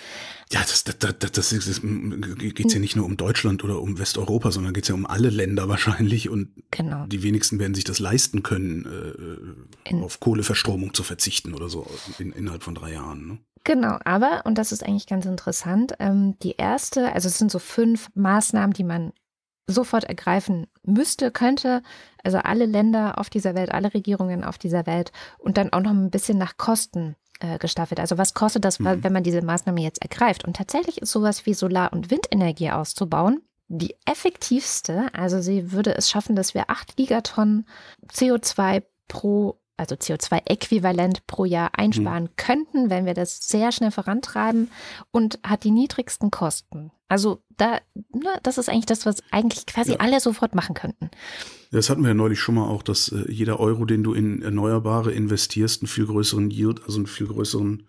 Ja, das, das, das, das, das geht es ja nicht nur um Deutschland oder um Westeuropa, sondern geht es ja um alle Länder wahrscheinlich und genau. die wenigsten werden sich das leisten können, äh, auf Kohleverstromung zu verzichten oder so in, innerhalb von drei Jahren. Ne? Genau, aber, und das ist eigentlich ganz interessant, ähm, die erste, also es sind so fünf Maßnahmen, die man sofort ergreifen müsste, könnte, also alle Länder auf dieser Welt, alle Regierungen auf dieser Welt und dann auch noch ein bisschen nach Kosten äh, gestaffelt. Also was kostet das, mhm. wenn man diese Maßnahme jetzt ergreift? Und tatsächlich ist sowas wie Solar- und Windenergie auszubauen die effektivste. Also sie würde es schaffen, dass wir acht Gigatonnen CO2 pro also CO2-Äquivalent pro Jahr einsparen mhm. könnten, wenn wir das sehr schnell vorantreiben und hat die niedrigsten Kosten. Also da, ne, das ist eigentlich das, was eigentlich quasi ja. alle sofort machen könnten. Das hatten wir ja neulich schon mal auch, dass äh, jeder Euro, den du in Erneuerbare investierst, einen viel größeren Yield, also einen viel größeren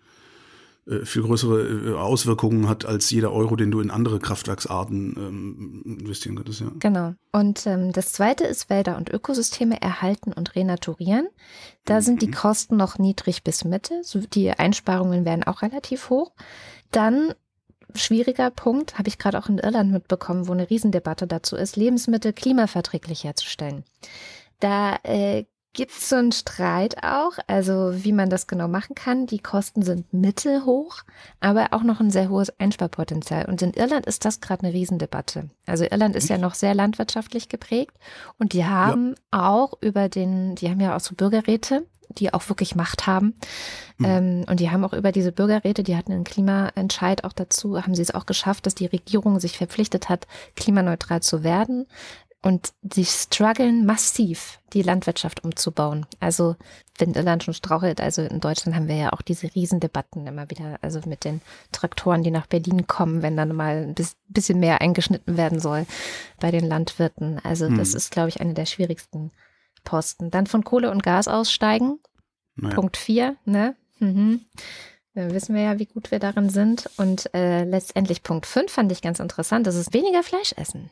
viel größere äh, Auswirkungen hat als jeder Euro, den du in andere Kraftwerksarten ähm, investieren könntest. Ja. Genau. Und ähm, das zweite ist Wälder und Ökosysteme erhalten und renaturieren. Da mhm. sind die Kosten noch niedrig bis Mitte. Die Einsparungen werden auch relativ hoch. Dann schwieriger Punkt, habe ich gerade auch in Irland mitbekommen, wo eine Riesendebatte dazu ist, Lebensmittel klimaverträglich herzustellen. Da äh, gibt es so einen Streit auch, also wie man das genau machen kann. Die Kosten sind mittelhoch, aber auch noch ein sehr hohes Einsparpotenzial. Und in Irland ist das gerade eine Riesendebatte. Also Irland ist ja noch sehr landwirtschaftlich geprägt und die haben ja. auch über den, die haben ja auch so Bürgerräte, die auch wirklich Macht haben. Mhm. Ähm, und die haben auch über diese Bürgerräte, die hatten einen Klimaentscheid auch dazu, haben sie es auch geschafft, dass die Regierung sich verpflichtet hat, klimaneutral zu werden. Und sie strugglen massiv, die Landwirtschaft umzubauen. Also wenn Irland schon strauchelt, also in Deutschland haben wir ja auch diese Riesendebatten immer wieder, also mit den Traktoren, die nach Berlin kommen, wenn dann mal ein bisschen mehr eingeschnitten werden soll bei den Landwirten. Also hm. das ist, glaube ich, eine der schwierigsten Posten. Dann von Kohle und Gas aussteigen. Naja. Punkt vier, ne? Mhm. Dann wissen wir ja, wie gut wir darin sind. Und äh, letztendlich Punkt fünf fand ich ganz interessant, das ist weniger Fleisch essen.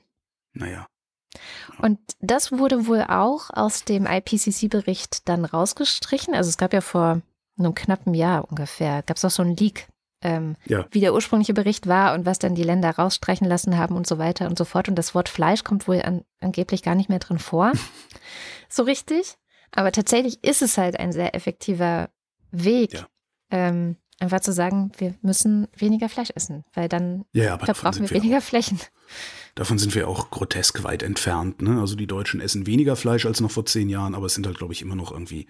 Naja. Und das wurde wohl auch aus dem IPCC-Bericht dann rausgestrichen. Also es gab ja vor einem knappen Jahr ungefähr, gab es auch so einen Leak, ähm, ja. wie der ursprüngliche Bericht war und was dann die Länder rausstreichen lassen haben und so weiter und so fort. Und das Wort Fleisch kommt wohl an, angeblich gar nicht mehr drin vor. so richtig. Aber tatsächlich ist es halt ein sehr effektiver Weg, ja. ähm, einfach zu sagen, wir müssen weniger Fleisch essen, weil dann ja, verbrauchen wir weniger Flächen. Davon sind wir auch grotesk weit entfernt. Ne? Also die Deutschen essen weniger Fleisch als noch vor zehn Jahren, aber es sind halt, glaube ich, immer noch irgendwie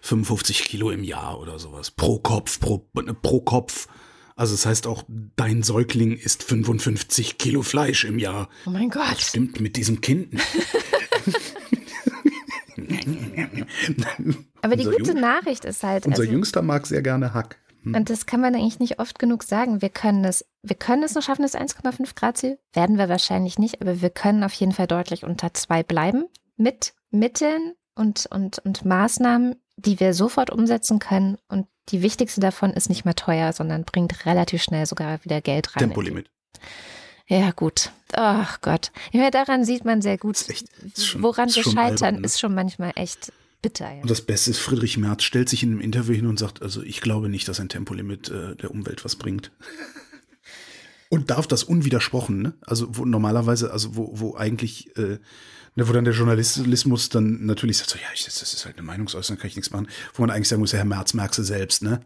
55 Kilo im Jahr oder sowas. Pro Kopf, pro, ne, pro Kopf. Also das heißt auch, dein Säugling isst 55 Kilo Fleisch im Jahr. Oh mein Gott. Was stimmt mit diesem Kind? Aber die gute Jung Nachricht ist halt. Unser also, Jüngster mag sehr gerne Hack. Hm. Und das kann man eigentlich nicht oft genug sagen. Wir können es, wir können es noch schaffen, das 1,5 Grad Ziel. Werden wir wahrscheinlich nicht, aber wir können auf jeden Fall deutlich unter zwei bleiben. Mit Mitteln und, und, und Maßnahmen, die wir sofort umsetzen können. Und die wichtigste davon ist nicht mehr teuer, sondern bringt relativ schnell sogar wieder Geld rein. Tempolimit. Ja, gut. Ach Gott. Ja, daran sieht man sehr gut, echt, schon, woran wir scheitern, albern, ne? ist schon manchmal echt bitter. Ja. Und das Beste ist, Friedrich Merz stellt sich in einem Interview hin und sagt, also ich glaube nicht, dass ein Tempolimit äh, der Umwelt was bringt. und darf das unwidersprochen, ne? Also wo normalerweise, also wo, wo eigentlich, äh, ne, wo dann der Journalismus dann natürlich sagt, so, ja, ich, das ist halt eine Meinungsäußerung, kann ich nichts machen, wo man eigentlich sagen muss, ja, Herr Merz, merkst du selbst, ne?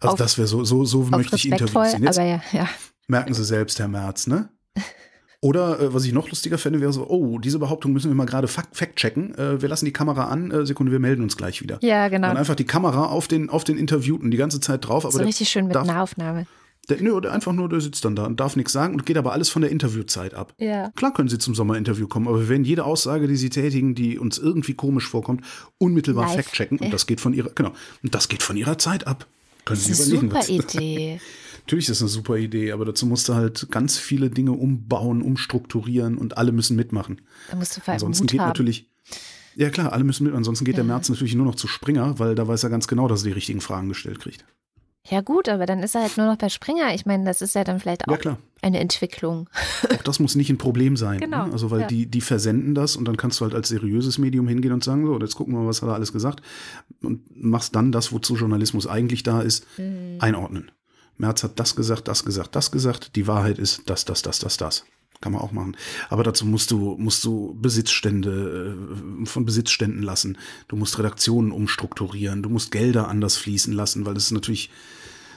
Also auf, das wäre so, so, so möchte ich Interviews sehen. Jetzt aber ja, ja. Merken Sie selbst, Herr Merz, ne? Oder äh, was ich noch lustiger fände, wäre so, oh, diese Behauptung müssen wir mal gerade fact-checken. Äh, wir lassen die Kamera an, äh, Sekunde, wir melden uns gleich wieder. Ja, genau. Und einfach die Kamera auf den, auf den Interviewten die ganze Zeit drauf. Aber so richtig schön mit darf, Nahaufnahme. Der, nö, der einfach nur, der sitzt dann da und darf nichts sagen und geht aber alles von der Interviewzeit ab. Ja. Klar können Sie zum Sommerinterview kommen, aber wir werden jede Aussage, die Sie tätigen, die uns irgendwie komisch vorkommt, unmittelbar fact-checken. Und das geht von ihrer, genau, und das geht von ihrer Zeit ab. Können Sie überlegen. Super Idee. Natürlich ist das eine super Idee, aber dazu musst du halt ganz viele Dinge umbauen, umstrukturieren und alle müssen mitmachen. Da musst du vor allem Ansonsten Mut geht haben. natürlich. Ja klar, alle müssen mit. Ansonsten geht ja. der März natürlich nur noch zu Springer, weil da weiß er ganz genau, dass er die richtigen Fragen gestellt kriegt. Ja gut, aber dann ist er halt nur noch bei Springer. Ich meine, das ist ja dann vielleicht auch ja, eine Entwicklung. Auch das muss nicht ein Problem sein. Genau. Ne? Also weil ja. die, die versenden das und dann kannst du halt als seriöses Medium hingehen und sagen, so, jetzt gucken wir mal, was hat er alles gesagt und machst dann das, wozu Journalismus eigentlich da ist, mhm. einordnen. Merz hat das gesagt, das gesagt, das gesagt. Die Wahrheit ist das, das, das, das, das. Kann man auch machen. Aber dazu musst du, musst du Besitzstände äh, von Besitzständen lassen. Du musst Redaktionen umstrukturieren. Du musst Gelder anders fließen lassen, weil das ist natürlich,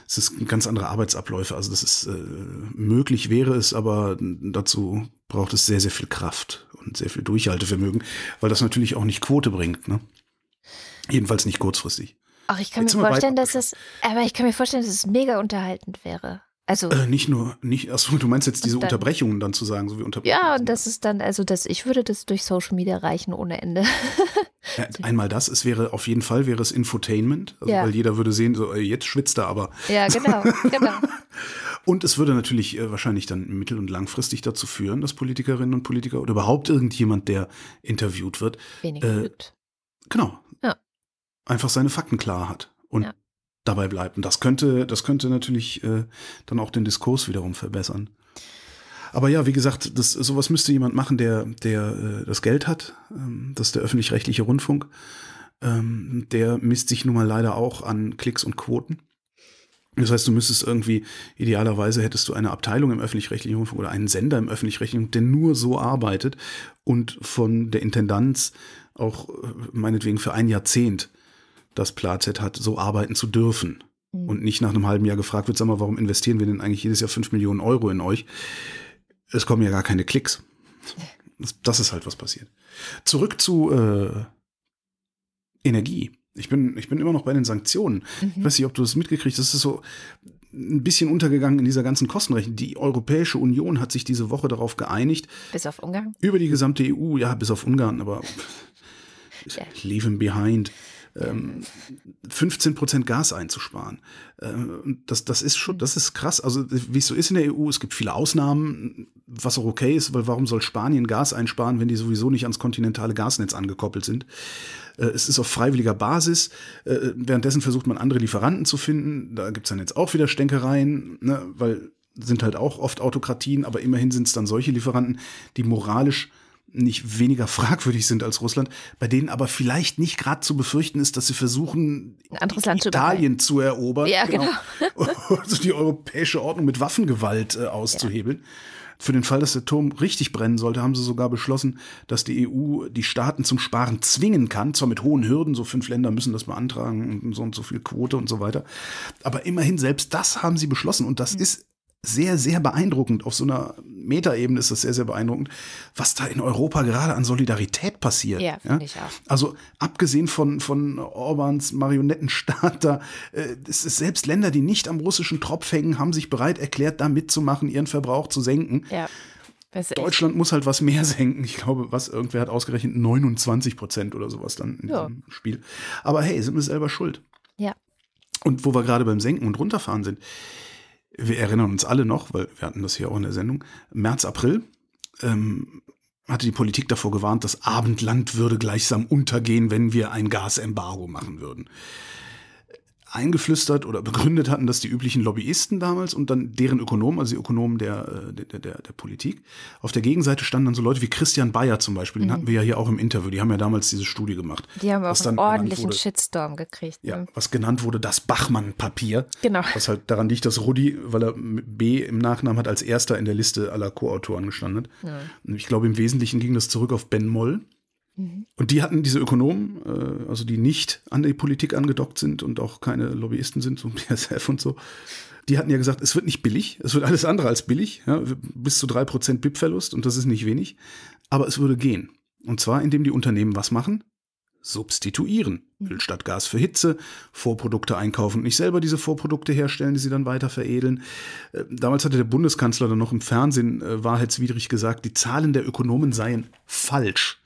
es ist ganz andere Arbeitsabläufe. Also das ist äh, möglich wäre es, aber dazu braucht es sehr, sehr viel Kraft und sehr viel Durchhaltevermögen, weil das natürlich auch nicht Quote bringt. Ne? Jedenfalls nicht kurzfristig. Ach, ich kann Jetzt mir vorstellen, dass es, aber ich kann mir vorstellen, dass es mega unterhaltend wäre. Also äh, nicht nur, nicht, achso, du meinst jetzt diese dann, Unterbrechungen dann zu sagen, so wie Unterbrechungen. Ja, und das ist dann, also das, ich würde das durch Social Media reichen ohne Ende. ja, einmal das, es wäre auf jeden Fall wäre es Infotainment, also ja. weil jeder würde sehen, so jetzt schwitzt er aber. Ja, genau, genau. und es würde natürlich äh, wahrscheinlich dann mittel- und langfristig dazu führen, dass Politikerinnen und Politiker oder überhaupt irgendjemand, der interviewt wird, Wenig äh, Genau. Ja. Einfach seine Fakten klar hat. Und ja dabei bleibt. Und das könnte, das könnte natürlich äh, dann auch den Diskurs wiederum verbessern. Aber ja, wie gesagt, das, sowas müsste jemand machen, der, der äh, das Geld hat. Ähm, das ist der öffentlich-rechtliche Rundfunk. Ähm, der misst sich nun mal leider auch an Klicks und Quoten. Das heißt, du müsstest irgendwie, idealerweise hättest du eine Abteilung im öffentlich-rechtlichen Rundfunk oder einen Sender im öffentlich-rechtlichen, der nur so arbeitet und von der Intendanz auch äh, meinetwegen für ein Jahrzehnt das Plazet hat, so arbeiten zu dürfen. Mhm. Und nicht nach einem halben Jahr gefragt wird, sag mal, warum investieren wir denn eigentlich jedes Jahr fünf Millionen Euro in euch? Es kommen ja gar keine Klicks. Das, ist halt was passiert. Zurück zu äh, Energie. Ich bin, ich bin immer noch bei den Sanktionen. Mhm. Ich weiß nicht, ob du das mitgekriegt hast. Das ist so ein bisschen untergegangen in dieser ganzen Kostenrechnung. Die Europäische Union hat sich diese Woche darauf geeinigt. Bis auf Ungarn? Über die gesamte EU, ja, bis auf Ungarn, aber ja. leave behind. 15 ähm, Prozent Gas einzusparen. Ähm, das, das ist schon, das ist krass. Also, wie es so ist in der EU, es gibt viele Ausnahmen, was auch okay ist, weil warum soll Spanien Gas einsparen, wenn die sowieso nicht ans kontinentale Gasnetz angekoppelt sind? Äh, es ist auf freiwilliger Basis. Äh, währenddessen versucht man andere Lieferanten zu finden. Da gibt's dann jetzt auch wieder Stänkereien, ne, weil sind halt auch oft Autokratien, aber immerhin sind es dann solche Lieferanten, die moralisch nicht weniger fragwürdig sind als Russland, bei denen aber vielleicht nicht gerade zu befürchten ist, dass sie versuchen, ein anderes Land Italien zu, zu erobern. Ja, genau. genau. also die europäische Ordnung mit Waffengewalt äh, auszuhebeln. Ja. Für den Fall, dass der Turm richtig brennen sollte, haben sie sogar beschlossen, dass die EU die Staaten zum Sparen zwingen kann, zwar mit hohen Hürden, so fünf Länder müssen das beantragen und so und so viel Quote und so weiter. Aber immerhin, selbst das haben sie beschlossen und das mhm. ist sehr, sehr beeindruckend. Auf so einer Metaebene ist das sehr, sehr beeindruckend, was da in Europa gerade an Solidarität passiert. Ja, finde ja? ich auch. Also abgesehen von, von Orbans Marionettenstaat, da äh, es ist selbst Länder, die nicht am russischen Tropf hängen, haben sich bereit erklärt, da mitzumachen, ihren Verbrauch zu senken. Ja. Deutschland muss halt was mehr senken. Ich glaube, was irgendwer hat ausgerechnet 29 Prozent oder sowas dann in ja. diesem Spiel. Aber hey, sind wir selber schuld. Ja. Und wo wir gerade beim Senken und Runterfahren sind, wir erinnern uns alle noch, weil wir hatten das hier auch in der Sendung, März, April ähm, hatte die Politik davor gewarnt, das Abendland würde gleichsam untergehen, wenn wir ein Gasembargo machen würden eingeflüstert oder begründet hatten das die üblichen Lobbyisten damals und dann deren Ökonomen, also die Ökonomen der, äh, der, der, der Politik. Auf der Gegenseite standen dann so Leute wie Christian Bayer zum Beispiel, den mhm. hatten wir ja hier auch im Interview, die haben ja damals diese Studie gemacht. Die haben auch einen ordentlichen wurde, Shitstorm gekriegt. Ja, ne? was genannt wurde, das Bachmann-Papier. Genau. Was halt daran liegt, dass Rudi, weil er B im Nachnamen hat, als erster in der Liste aller Co-Autoren gestanden. Mhm. Ich glaube, im Wesentlichen ging das zurück auf Ben Moll. Mhm. Und die hatten diese Ökonomen, äh, also die nicht an die Politik angedockt sind und auch keine Lobbyisten sind, so BSF und so, die hatten ja gesagt, es wird nicht billig, es wird alles andere als billig, ja, bis zu drei Prozent BIP-Verlust und das ist nicht wenig, aber es würde gehen. Und zwar, indem die Unternehmen was machen? Substituieren. Mhm. Öl statt Gas für Hitze, Vorprodukte einkaufen und nicht selber diese Vorprodukte herstellen, die sie dann weiter veredeln. Äh, damals hatte der Bundeskanzler dann noch im Fernsehen äh, wahrheitswidrig gesagt, die Zahlen der Ökonomen seien falsch.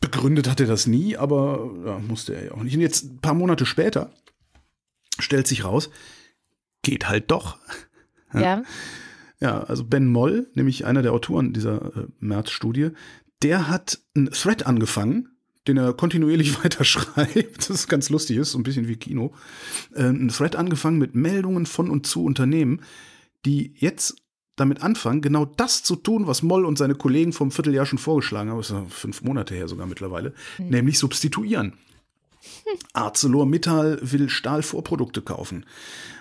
Begründet hat er das nie, aber ja, musste er ja auch nicht. Und jetzt ein paar Monate später stellt sich raus, geht halt doch. Ja. Ja, also Ben Moll, nämlich einer der Autoren dieser äh, März-Studie, der hat einen Thread angefangen, den er kontinuierlich weiter schreibt. Das ist ganz lustig, ist so ein bisschen wie Kino. Äh, ein Thread angefangen mit Meldungen von und zu Unternehmen, die jetzt damit anfangen, genau das zu tun, was Moll und seine Kollegen vom Vierteljahr schon vorgeschlagen haben, das ist fünf Monate her sogar mittlerweile, mhm. nämlich substituieren. Hm. ArcelorMittal will Stahlvorprodukte kaufen.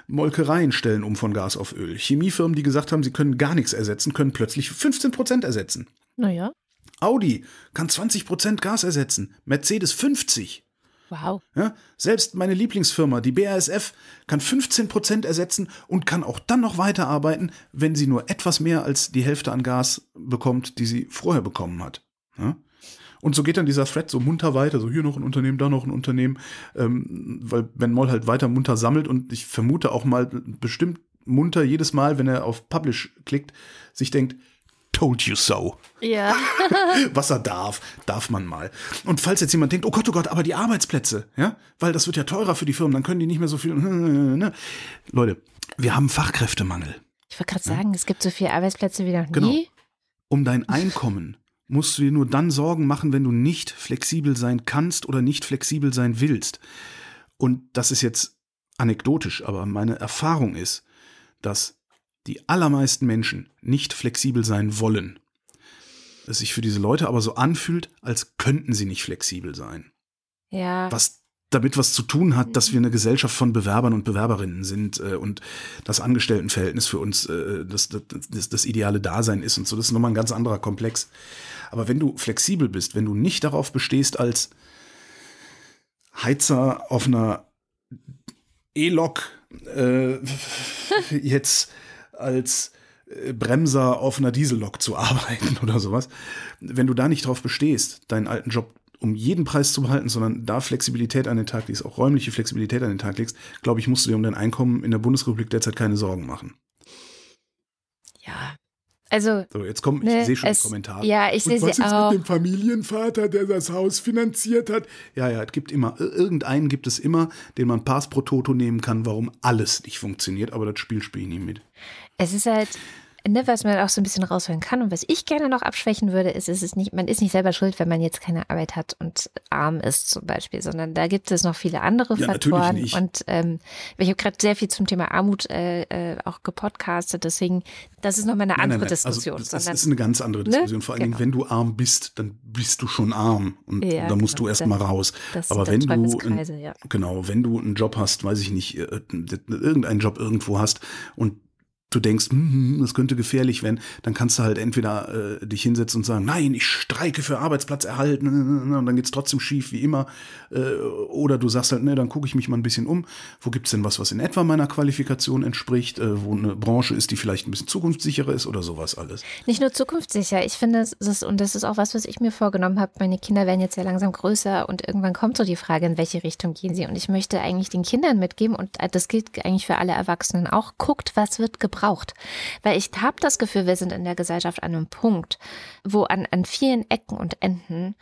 Molkereien stellen um von Gas auf Öl. Chemiefirmen, die gesagt haben, sie können gar nichts ersetzen, können plötzlich 15 Prozent ersetzen. Naja. Audi kann 20 Prozent Gas ersetzen. Mercedes 50. Wow. Ja, selbst meine Lieblingsfirma, die BASF, kann 15 Prozent ersetzen und kann auch dann noch weiterarbeiten, wenn sie nur etwas mehr als die Hälfte an Gas bekommt, die sie vorher bekommen hat. Ja? Und so geht dann dieser Thread so munter weiter, so hier noch ein Unternehmen, da noch ein Unternehmen, ähm, weil Ben Moll halt weiter munter sammelt und ich vermute auch mal bestimmt munter jedes Mal, wenn er auf Publish klickt, sich denkt, told you so. Ja. Was er darf, darf man mal. Und falls jetzt jemand denkt, oh Gott, oh Gott, aber die Arbeitsplätze, ja, weil das wird ja teurer für die Firmen, dann können die nicht mehr so viel. Ne? Leute, wir haben Fachkräftemangel. Ich wollte gerade sagen, es gibt so viele Arbeitsplätze wie noch genau. nie. Um dein Einkommen musst du dir nur dann Sorgen machen, wenn du nicht flexibel sein kannst oder nicht flexibel sein willst. Und das ist jetzt anekdotisch, aber meine Erfahrung ist, dass die allermeisten Menschen nicht flexibel sein wollen. Es sich für diese Leute aber so anfühlt, als könnten sie nicht flexibel sein. Ja. Was damit was zu tun hat, dass wir eine Gesellschaft von Bewerbern und Bewerberinnen sind äh, und das Angestelltenverhältnis für uns äh, das, das, das, das ideale Dasein ist und so. Das ist nochmal ein ganz anderer Komplex. Aber wenn du flexibel bist, wenn du nicht darauf bestehst, als Heizer auf einer E-Lok äh, jetzt als äh, Bremser auf einer Diesellok zu arbeiten oder sowas. Wenn du da nicht drauf bestehst, deinen alten Job um jeden Preis zu behalten, sondern da Flexibilität an den Tag legst, auch räumliche Flexibilität an den Tag legst, glaube ich, musst du dir um dein Einkommen in der Bundesrepublik derzeit keine Sorgen machen. Ja, also. So, jetzt kommen, ich ne, sehe schon es, die Kommentare. Ja, ich sehe sie auch. Was ist mit dem Familienvater, der das Haus finanziert hat? Ja, ja, es gibt immer, irgendeinen gibt es immer, den man Pass pro Toto nehmen kann, warum alles nicht funktioniert, aber das Spiel spiele ich nie mit. Es ist halt, ne, was man auch so ein bisschen raushören kann und was ich gerne noch abschwächen würde, ist, ist es nicht, man ist nicht selber schuld, wenn man jetzt keine Arbeit hat und arm ist zum Beispiel, sondern da gibt es noch viele andere ja, Faktoren. Und ähm, ich habe gerade sehr viel zum Thema Armut äh, äh, auch gepodcastet, deswegen, das ist nochmal eine andere nein, nein, also Diskussion. Also, das, das ist eine ganz andere ne? Diskussion. Ne? Vor allen genau. Dingen, wenn du arm bist, dann bist du schon arm und ja, da musst genau. du erst mal raus. Aber wenn du, ja. genau, wenn du einen Job hast, weiß ich nicht, äh, irgendeinen Job irgendwo hast und du denkst, hm, hm, das könnte gefährlich werden, dann kannst du halt entweder äh, dich hinsetzen und sagen, nein, ich streike für Arbeitsplatz erhalten und dann geht's trotzdem schief wie immer. Äh, oder du sagst halt, ne, dann gucke ich mich mal ein bisschen um. Wo gibt's denn was, was in etwa meiner Qualifikation entspricht, äh, wo eine Branche ist, die vielleicht ein bisschen zukunftssicherer ist oder sowas alles. Nicht nur zukunftssicher, ich finde, es ist, und das ist auch was, was ich mir vorgenommen habe, meine Kinder werden jetzt ja langsam größer und irgendwann kommt so die Frage, in welche Richtung gehen sie. Und ich möchte eigentlich den Kindern mitgeben, und äh, das gilt eigentlich für alle Erwachsenen auch, guckt, was wird gebraucht braucht. Weil ich habe das Gefühl, wir sind in der Gesellschaft an einem Punkt, wo an, an vielen Ecken und Enden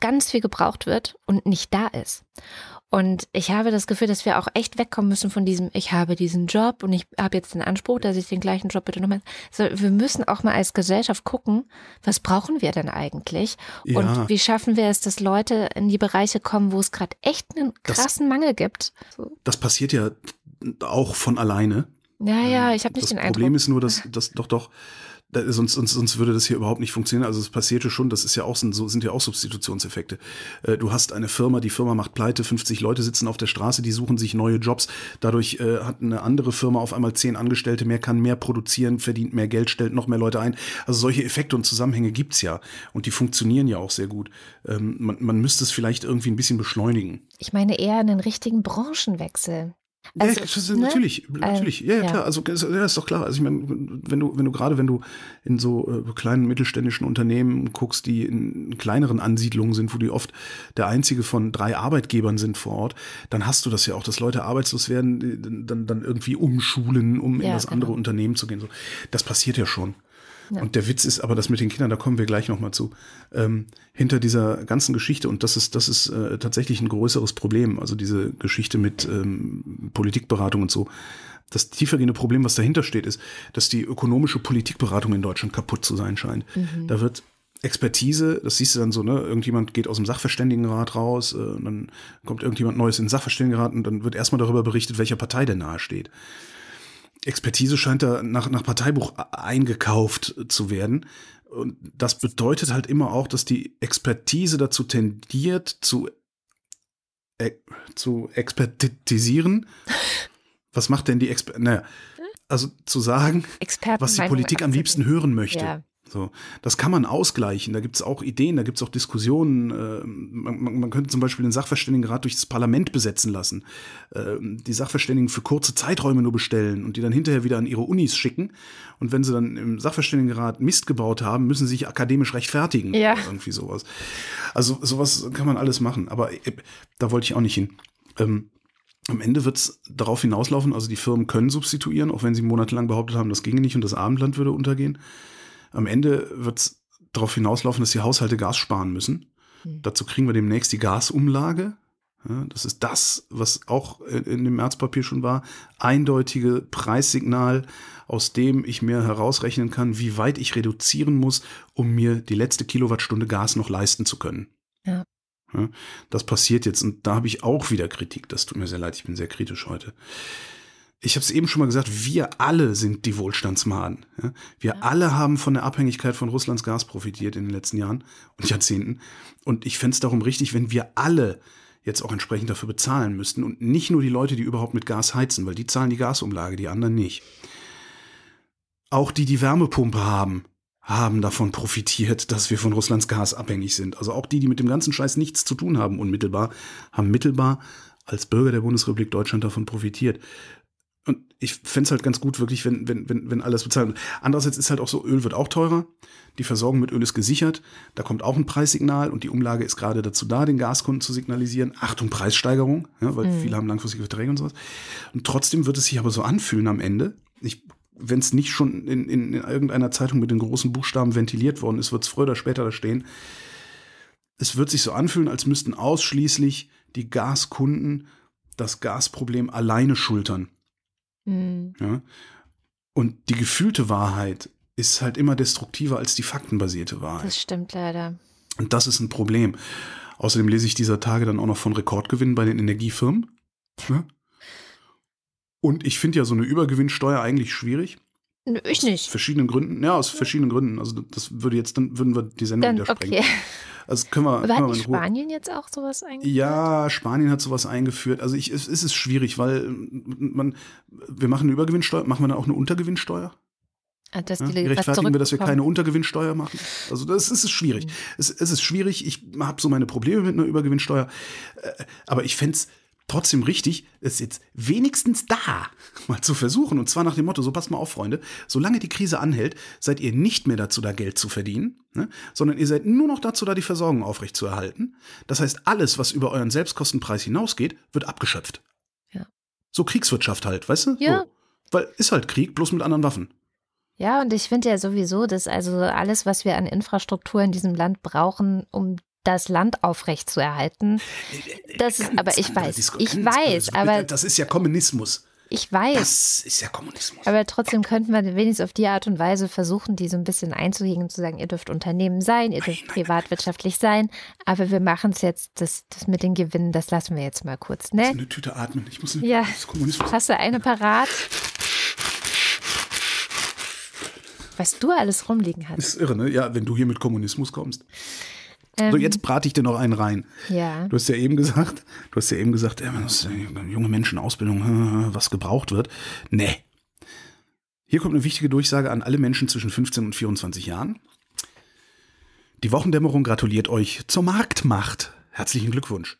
ganz viel gebraucht wird und nicht da ist. Und ich habe das Gefühl, dass wir auch echt wegkommen müssen von diesem, ich habe diesen Job und ich habe jetzt den Anspruch, dass ich den gleichen Job bitte nochmal. Also wir müssen auch mal als Gesellschaft gucken, was brauchen wir denn eigentlich? Ja. Und wie schaffen wir es, dass Leute in die Bereiche kommen, wo es gerade echt einen krassen das, Mangel gibt? Das passiert ja auch von alleine. Ja, ja, ähm, ich habe nicht das den Eindruck. Das Problem ist nur, dass, dass doch, doch, sonst, sonst, sonst würde das hier überhaupt nicht funktionieren. Also es passierte schon, das ist ja auch so, sind ja auch Substitutionseffekte. Äh, du hast eine Firma, die Firma macht pleite, 50 Leute sitzen auf der Straße, die suchen sich neue Jobs. Dadurch äh, hat eine andere Firma auf einmal zehn Angestellte mehr, kann mehr produzieren, verdient mehr Geld, stellt noch mehr Leute ein. Also solche Effekte und Zusammenhänge gibt's ja. Und die funktionieren ja auch sehr gut. Ähm, man, man müsste es vielleicht irgendwie ein bisschen beschleunigen. Ich meine eher einen richtigen Branchenwechsel. Also, ja, ne? natürlich, natürlich. Ja, ja, klar. Also ja, ist doch klar. Also ich meine, wenn du, wenn du gerade, wenn du in so äh, kleinen mittelständischen Unternehmen guckst, die in kleineren Ansiedlungen sind, wo die oft der einzige von drei Arbeitgebern sind vor Ort, dann hast du das ja auch, dass Leute arbeitslos werden, dann, dann irgendwie umschulen, um ja, in das genau. andere Unternehmen zu gehen. So, das passiert ja schon. Ja. Und der Witz ist aber, das mit den Kindern, da kommen wir gleich nochmal zu, ähm, hinter dieser ganzen Geschichte, und das ist, das ist äh, tatsächlich ein größeres Problem, also diese Geschichte mit ähm, Politikberatung und so, das tiefergehende Problem, was dahinter steht, ist, dass die ökonomische Politikberatung in Deutschland kaputt zu sein scheint. Mhm. Da wird Expertise, das siehst du dann so, ne? Irgendjemand geht aus dem Sachverständigenrat raus, äh, und dann kommt irgendjemand Neues in den Sachverständigenrat und dann wird erstmal darüber berichtet, welcher Partei der nahe steht. Expertise scheint da nach, nach Parteibuch eingekauft zu werden. Und das bedeutet halt immer auch, dass die Expertise dazu tendiert, zu, äh, zu expertisieren. Was macht denn die Exper naja, also zu sagen, was die Politik am liebsten hören möchte. Ja. So, das kann man ausgleichen. Da gibt es auch Ideen, da gibt es auch Diskussionen. Äh, man, man, könnte zum Beispiel den Sachverständigenrat durch das Parlament besetzen lassen, äh, die Sachverständigen für kurze Zeiträume nur bestellen und die dann hinterher wieder an ihre Unis schicken. Und wenn sie dann im Sachverständigenrat Mist gebaut haben, müssen sie sich akademisch rechtfertigen. Ja. irgendwie sowas. Also sowas kann man alles machen. Aber äh, da wollte ich auch nicht hin. Ähm, am Ende wird es darauf hinauslaufen, also die Firmen können substituieren, auch wenn sie monatelang behauptet haben, das ginge nicht und das Abendland würde untergehen. Am Ende wird es darauf hinauslaufen, dass die Haushalte Gas sparen müssen. Mhm. Dazu kriegen wir demnächst die Gasumlage. Ja, das ist das, was auch in dem Märzpapier schon war. Eindeutige Preissignal, aus dem ich mir herausrechnen kann, wie weit ich reduzieren muss, um mir die letzte Kilowattstunde Gas noch leisten zu können. Ja. ja das passiert jetzt und da habe ich auch wieder Kritik. Das tut mir sehr leid, ich bin sehr kritisch heute ich habe es eben schon mal gesagt, wir alle sind die Wohlstandsmaden. Ja? Wir ja. alle haben von der Abhängigkeit von Russlands Gas profitiert in den letzten Jahren und Jahrzehnten. Und ich fände es darum richtig, wenn wir alle jetzt auch entsprechend dafür bezahlen müssten und nicht nur die Leute, die überhaupt mit Gas heizen, weil die zahlen die Gasumlage, die anderen nicht. Auch die, die Wärmepumpe haben, haben davon profitiert, dass wir von Russlands Gas abhängig sind. Also auch die, die mit dem ganzen Scheiß nichts zu tun haben, unmittelbar, haben mittelbar als Bürger der Bundesrepublik Deutschland davon profitiert. Ich fände es halt ganz gut, wirklich, wenn, wenn, wenn, wenn alles bezahlt wird. Andererseits ist halt auch so, Öl wird auch teurer. Die Versorgung mit Öl ist gesichert. Da kommt auch ein Preissignal und die Umlage ist gerade dazu da, den Gaskunden zu signalisieren. Achtung, Preissteigerung, ja, weil mhm. viele haben langfristige Verträge und sowas. Und trotzdem wird es sich aber so anfühlen am Ende. wenn es nicht schon in, in, in irgendeiner Zeitung mit den großen Buchstaben ventiliert worden ist, wird es früher oder später da stehen. Es wird sich so anfühlen, als müssten ausschließlich die Gaskunden das Gasproblem alleine schultern. Mhm. Ja? Und die gefühlte Wahrheit ist halt immer destruktiver als die faktenbasierte Wahrheit. Das stimmt leider. Und das ist ein Problem. Außerdem lese ich dieser Tage dann auch noch von Rekordgewinnen bei den Energiefirmen. Ja? Und ich finde ja so eine Übergewinnsteuer eigentlich schwierig. Ich nicht. Aus verschiedenen Gründen. Ja, aus verschiedenen Gründen. Also das würde jetzt, dann würden wir die Sendung dann, wieder sprengen. Okay. Also können wir. Aber hat Spanien jetzt auch sowas eingeführt? Ja, Spanien hat sowas eingeführt. Also ich, es, es ist schwierig, weil man, wir machen eine Übergewinnsteuer, machen wir dann auch eine Untergewinnsteuer? Ah, dass die ja, rechtfertigen wir, dass wir keine Untergewinnsteuer machen? Also das ist, ist schwierig. Mhm. Es, es ist schwierig. Ich habe so meine Probleme mit einer Übergewinnsteuer. Äh, aber ich fände es trotzdem richtig, es jetzt wenigstens da mal zu versuchen. Und zwar nach dem Motto, so passt mal auf, Freunde, solange die Krise anhält, seid ihr nicht mehr dazu da, Geld zu verdienen, ne? sondern ihr seid nur noch dazu da, die Versorgung aufrechtzuerhalten. Das heißt, alles, was über euren Selbstkostenpreis hinausgeht, wird abgeschöpft. Ja. So Kriegswirtschaft halt, weißt du? Ja. So. Weil ist halt Krieg, bloß mit anderen Waffen. Ja, und ich finde ja sowieso, dass also alles, was wir an Infrastruktur in diesem Land brauchen, um das Land aufrechtzuerhalten. Das ist, aber ich weiß, ich weiß, aber das ist ja Kommunismus. Ich weiß. Das ist ja Kommunismus. Aber trotzdem könnten wir wenigstens auf die Art und Weise versuchen, die so ein bisschen einzuhegen und zu sagen, ihr dürft Unternehmen sein, ihr dürft nein, privatwirtschaftlich nein. sein, aber wir machen es jetzt, das, das mit den Gewinnen, das lassen wir jetzt mal kurz, ne? eine Tüte atmen. Ich muss eine, ja. Kommunismus. Hast du eine parat? Was du alles rumliegen hast. Das ist irre, ne? Ja, wenn du hier mit Kommunismus kommst. Ähm, so, jetzt brate ich dir noch einen rein. Ja. Du hast ja eben gesagt, du hast ja eben gesagt, äh, junge Menschen, Ausbildung, was gebraucht wird. Nee. Hier kommt eine wichtige Durchsage an alle Menschen zwischen 15 und 24 Jahren. Die Wochendämmerung gratuliert euch zur Marktmacht. Herzlichen Glückwunsch.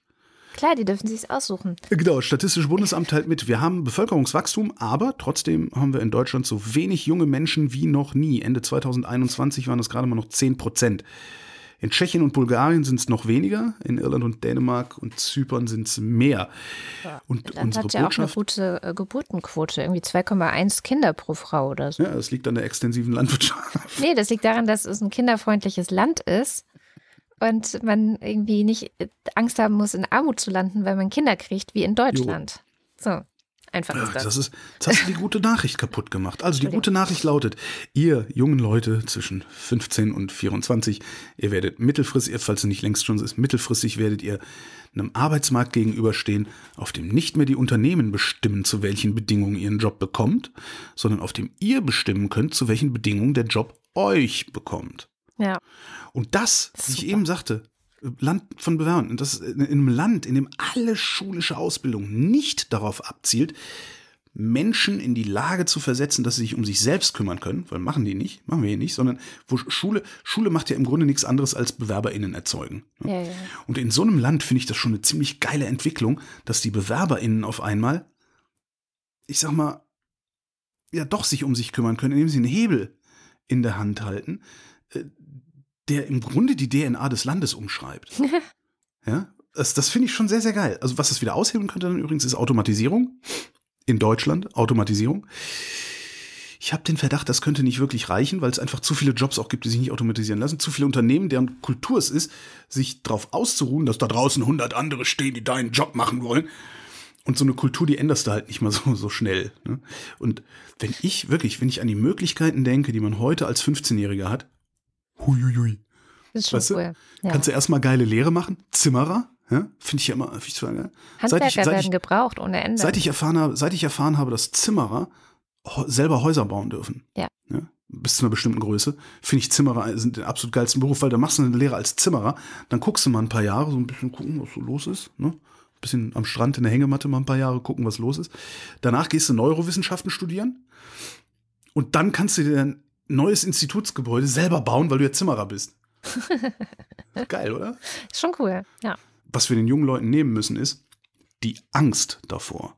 Klar, die dürfen sich aussuchen. Genau, Statistische Bundesamt teilt mit, wir haben Bevölkerungswachstum, aber trotzdem haben wir in Deutschland so wenig junge Menschen wie noch nie. Ende 2021 waren es gerade mal noch 10 Prozent. In Tschechien und Bulgarien sind es noch weniger, in Irland und Dänemark und Zypern sind es mehr. Ja, und Irland unsere hat ja Botschaft, auch eine gute äh, Geburtenquote, irgendwie 2,1 Kinder pro Frau oder so. Ja, das liegt an der extensiven Landwirtschaft. Nee, das liegt daran, dass es ein kinderfreundliches Land ist und man irgendwie nicht äh, Angst haben muss, in Armut zu landen, weil man Kinder kriegt, wie in Deutschland. Jo. So. Einfach ist das. Das ist, jetzt hast du die gute Nachricht kaputt gemacht. Also die gute Nachricht lautet, ihr jungen Leute zwischen 15 und 24, ihr werdet mittelfristig, falls es nicht längst schon ist, mittelfristig werdet ihr einem Arbeitsmarkt gegenüberstehen, auf dem nicht mehr die Unternehmen bestimmen, zu welchen Bedingungen ihr einen Job bekommt, sondern auf dem ihr bestimmen könnt, zu welchen Bedingungen der Job euch bekommt. Ja. Und das, das wie ich eben sagte, Land von Bewerbern. Das in einem Land, in dem alle schulische Ausbildung nicht darauf abzielt, Menschen in die Lage zu versetzen, dass sie sich um sich selbst kümmern können, weil machen die nicht, machen wir hier nicht, sondern wo Schule, Schule macht ja im Grunde nichts anderes als BewerberInnen erzeugen. Ne? Ja, ja. Und in so einem Land finde ich das schon eine ziemlich geile Entwicklung, dass die BewerberInnen auf einmal, ich sag mal, ja doch sich um sich kümmern können, indem sie einen Hebel in der Hand halten, äh, der im Grunde die DNA des Landes umschreibt. ja? Das, das finde ich schon sehr, sehr geil. Also was das wieder aushebeln könnte dann übrigens ist Automatisierung. In Deutschland, Automatisierung. Ich habe den Verdacht, das könnte nicht wirklich reichen, weil es einfach zu viele Jobs auch gibt, die sich nicht automatisieren lassen. Zu viele Unternehmen, deren Kultur es ist, sich darauf auszuruhen, dass da draußen 100 andere stehen, die deinen Job machen wollen. Und so eine Kultur, die änderst du halt nicht mal so, so schnell. Ne? Und wenn ich wirklich, wenn ich an die Möglichkeiten denke, die man heute als 15-Jähriger hat, huiuiui. Das ist schon weißt cool. Ja. Kannst du erstmal geile Lehre machen? Zimmerer? Ja? Finde ich ja immer, finde ich zwar geil. Handwerker ich, werden ich, gebraucht ohne Ende. Seit ich erfahren habe, seit ich erfahren habe, dass Zimmerer selber Häuser bauen dürfen. Ja. ja bis zu einer bestimmten Größe, finde ich Zimmerer sind den absolut geilsten Beruf, weil da machst du eine Lehre als Zimmerer, dann guckst du mal ein paar Jahre, so ein bisschen gucken, was so los ist, ne? bisschen am Strand in der Hängematte mal ein paar Jahre gucken, was los ist. Danach gehst du Neurowissenschaften studieren und dann kannst du dir ein neues Institutsgebäude selber bauen, weil du ja Zimmerer bist. Geil, oder? Ist schon cool, ja. Was wir den jungen Leuten nehmen müssen, ist die Angst davor.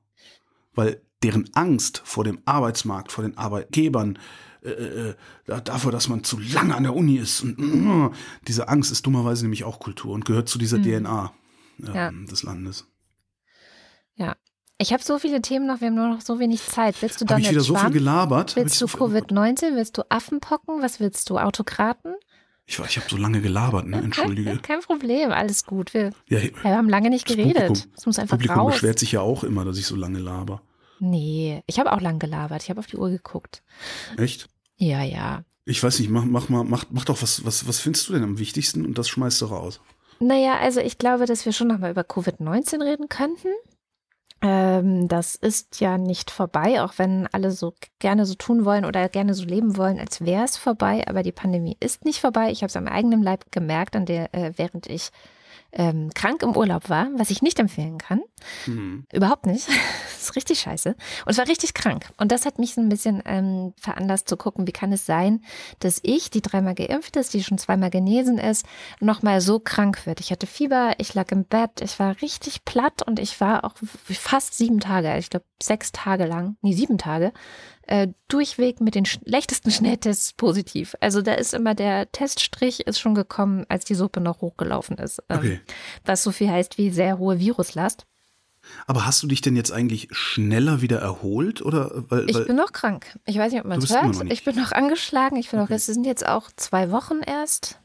Weil deren Angst vor dem Arbeitsmarkt, vor den Arbeitgebern, äh, äh, äh davor, dass man zu lange an der Uni ist. Und äh, diese Angst ist dummerweise nämlich auch Kultur und gehört zu dieser mhm. DNA äh, ja. des Landes. Ja. Ich habe so viele Themen noch, wir haben nur noch so wenig Zeit. Willst du dann ich wieder so viel gelabert? Willst du Covid-19? Willst du Affenpocken? Was willst du? Autokraten? Ich, ich habe so lange gelabert, ne? Entschuldige. Kein Problem, alles gut. Wir, ja, wir haben lange nicht geredet. Publikum, es muss einfach Publikum raus. beschwert sich ja auch immer, dass ich so lange laber. Nee, ich habe auch lang gelabert. Ich habe auf die Uhr geguckt. Echt? Ja, ja. Ich weiß nicht, mach, mach mal, mach, mach doch was, was, was findest du denn am wichtigsten und das schmeißt du raus. Naja, also ich glaube, dass wir schon nochmal über Covid-19 reden könnten. Ähm, das ist ja nicht vorbei, auch wenn alle so gerne so tun wollen oder gerne so leben wollen, als wäre es vorbei. Aber die Pandemie ist nicht vorbei. Ich habe es am eigenen Leib gemerkt, an der, äh, während ich ähm, krank im Urlaub war, was ich nicht empfehlen kann. Mhm. Überhaupt nicht. Das ist richtig scheiße. Und es war richtig krank. Und das hat mich so ein bisschen ähm, veranlasst zu gucken, wie kann es sein, dass ich, die dreimal geimpft ist, die schon zweimal genesen ist, nochmal so krank wird. Ich hatte Fieber, ich lag im Bett, ich war richtig platt und ich war auch fast sieben Tage, ich glaube sechs Tage lang, nee, sieben Tage, äh, durchweg mit den schlechtesten Schnelltests positiv. Also da ist immer der Teststrich ist schon gekommen, als die Suppe noch hochgelaufen ist. Ähm, okay. Was so viel heißt wie sehr hohe Viruslast. Aber hast du dich denn jetzt eigentlich schneller wieder erholt oder? Weil, ich bin noch krank. Ich weiß nicht, ob man es hört. Ich bin noch angeschlagen. Ich bin okay. noch, es sind jetzt auch zwei Wochen erst.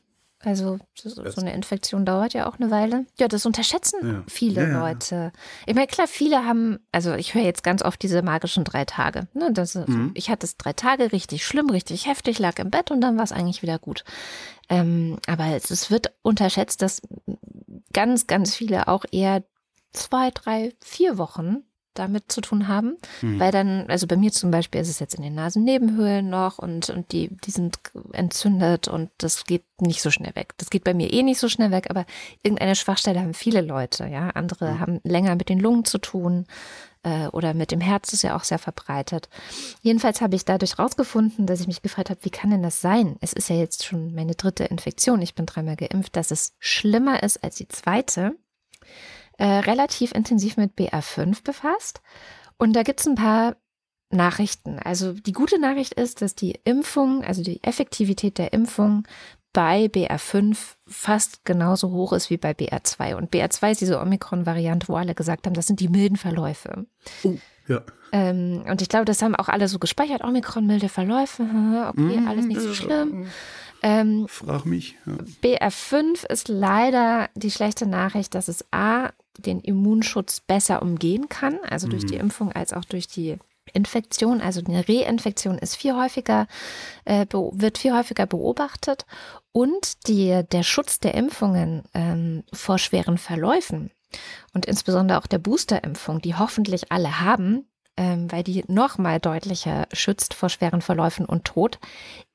Also so eine Infektion dauert ja auch eine Weile. Ja, das unterschätzen ja. viele ja, ja. Leute. Ich meine, klar, viele haben, also ich höre jetzt ganz oft diese magischen drei Tage. Ne, das, mhm. Ich hatte es drei Tage richtig schlimm, richtig heftig, lag im Bett und dann war es eigentlich wieder gut. Ähm, aber es, es wird unterschätzt, dass ganz, ganz viele auch eher zwei, drei, vier Wochen damit zu tun haben, mhm. weil dann, also bei mir zum Beispiel ist es jetzt in den Nasennebenhöhlen noch und, und die, die sind entzündet und das geht nicht so schnell weg. Das geht bei mir eh nicht so schnell weg, aber irgendeine Schwachstelle haben viele Leute, ja. Andere mhm. haben länger mit den Lungen zu tun äh, oder mit dem Herz ist ja auch sehr verbreitet. Jedenfalls habe ich dadurch rausgefunden, dass ich mich gefragt habe, wie kann denn das sein? Es ist ja jetzt schon meine dritte Infektion, ich bin dreimal geimpft, dass es schlimmer ist als die zweite äh, relativ intensiv mit BR5 befasst. Und da gibt es ein paar Nachrichten. Also die gute Nachricht ist, dass die Impfung, also die Effektivität der Impfung bei BR5 fast genauso hoch ist wie bei BR2. Und BR2 ist diese Omikron-Variante, wo alle gesagt haben, das sind die milden Verläufe. Oh, ja. Ähm, und ich glaube, das haben auch alle so gespeichert. Omikron, milde Verläufe, okay, mhm, alles nicht so schlimm. Ähm, Frag mich. Ja. BR5 ist leider die schlechte Nachricht, dass es A, den Immunschutz besser umgehen kann, also durch mhm. die Impfung als auch durch die Infektion, also eine Reinfektion ist viel häufiger, äh, wird viel häufiger beobachtet und die, der Schutz der Impfungen ähm, vor schweren Verläufen und insbesondere auch der Boosterimpfung, die hoffentlich alle haben, ähm, weil die nochmal deutlicher schützt vor schweren Verläufen und Tod,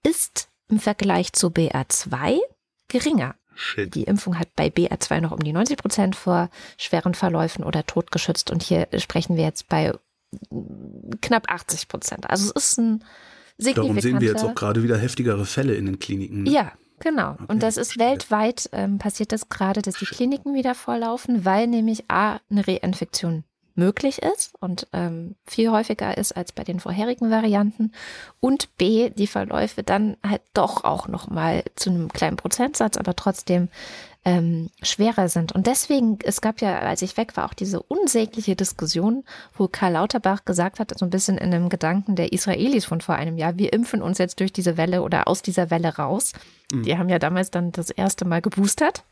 ist im Vergleich zu BA2 geringer. Shit. Die Impfung hat bei BA2 noch um die 90 Prozent vor schweren Verläufen oder Tod geschützt. Und hier sprechen wir jetzt bei knapp 80 Prozent. Also es ist ein signifikanter... Darum sehen wir jetzt auch gerade wieder heftigere Fälle in den Kliniken. Ne? Ja, genau. Okay. Und das ist weltweit ähm, passiert das gerade, dass die Kliniken wieder vorlaufen, weil nämlich A, eine Reinfektion möglich ist und ähm, viel häufiger ist als bei den vorherigen Varianten. Und B, die Verläufe dann halt doch auch noch mal zu einem kleinen Prozentsatz, aber trotzdem ähm, schwerer sind. Und deswegen, es gab ja, als ich weg war, auch diese unsägliche Diskussion, wo Karl Lauterbach gesagt hat, so ein bisschen in einem Gedanken der Israelis von vor einem Jahr, wir impfen uns jetzt durch diese Welle oder aus dieser Welle raus. Mhm. Die haben ja damals dann das erste Mal geboostert,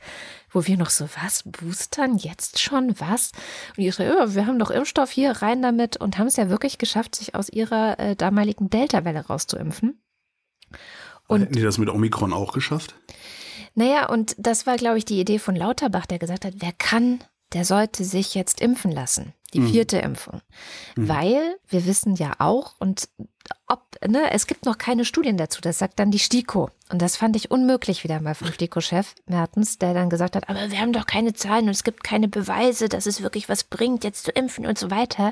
wo wir noch so, was, boostern jetzt schon, was? Und die Israelis, wir haben doch Impfstoff hier, rein damit und haben es ja wirklich geschafft, sich aus ihrer äh, damaligen Delta-Welle rauszuimpfen. Und Hätten die das mit Omikron auch geschafft? Naja, und das war, glaube ich, die Idee von Lauterbach, der gesagt hat, wer kann, der sollte sich jetzt impfen lassen. Die mhm. vierte mhm. Impfung. Mhm. Weil wir wissen ja auch, und ob, ne, es gibt noch keine Studien dazu, das sagt dann die STIKO. Und das fand ich unmöglich wieder mal vom STIKO-Chef Mertens, der dann gesagt hat, aber wir haben doch keine Zahlen und es gibt keine Beweise, dass es wirklich was bringt, jetzt zu impfen und so weiter.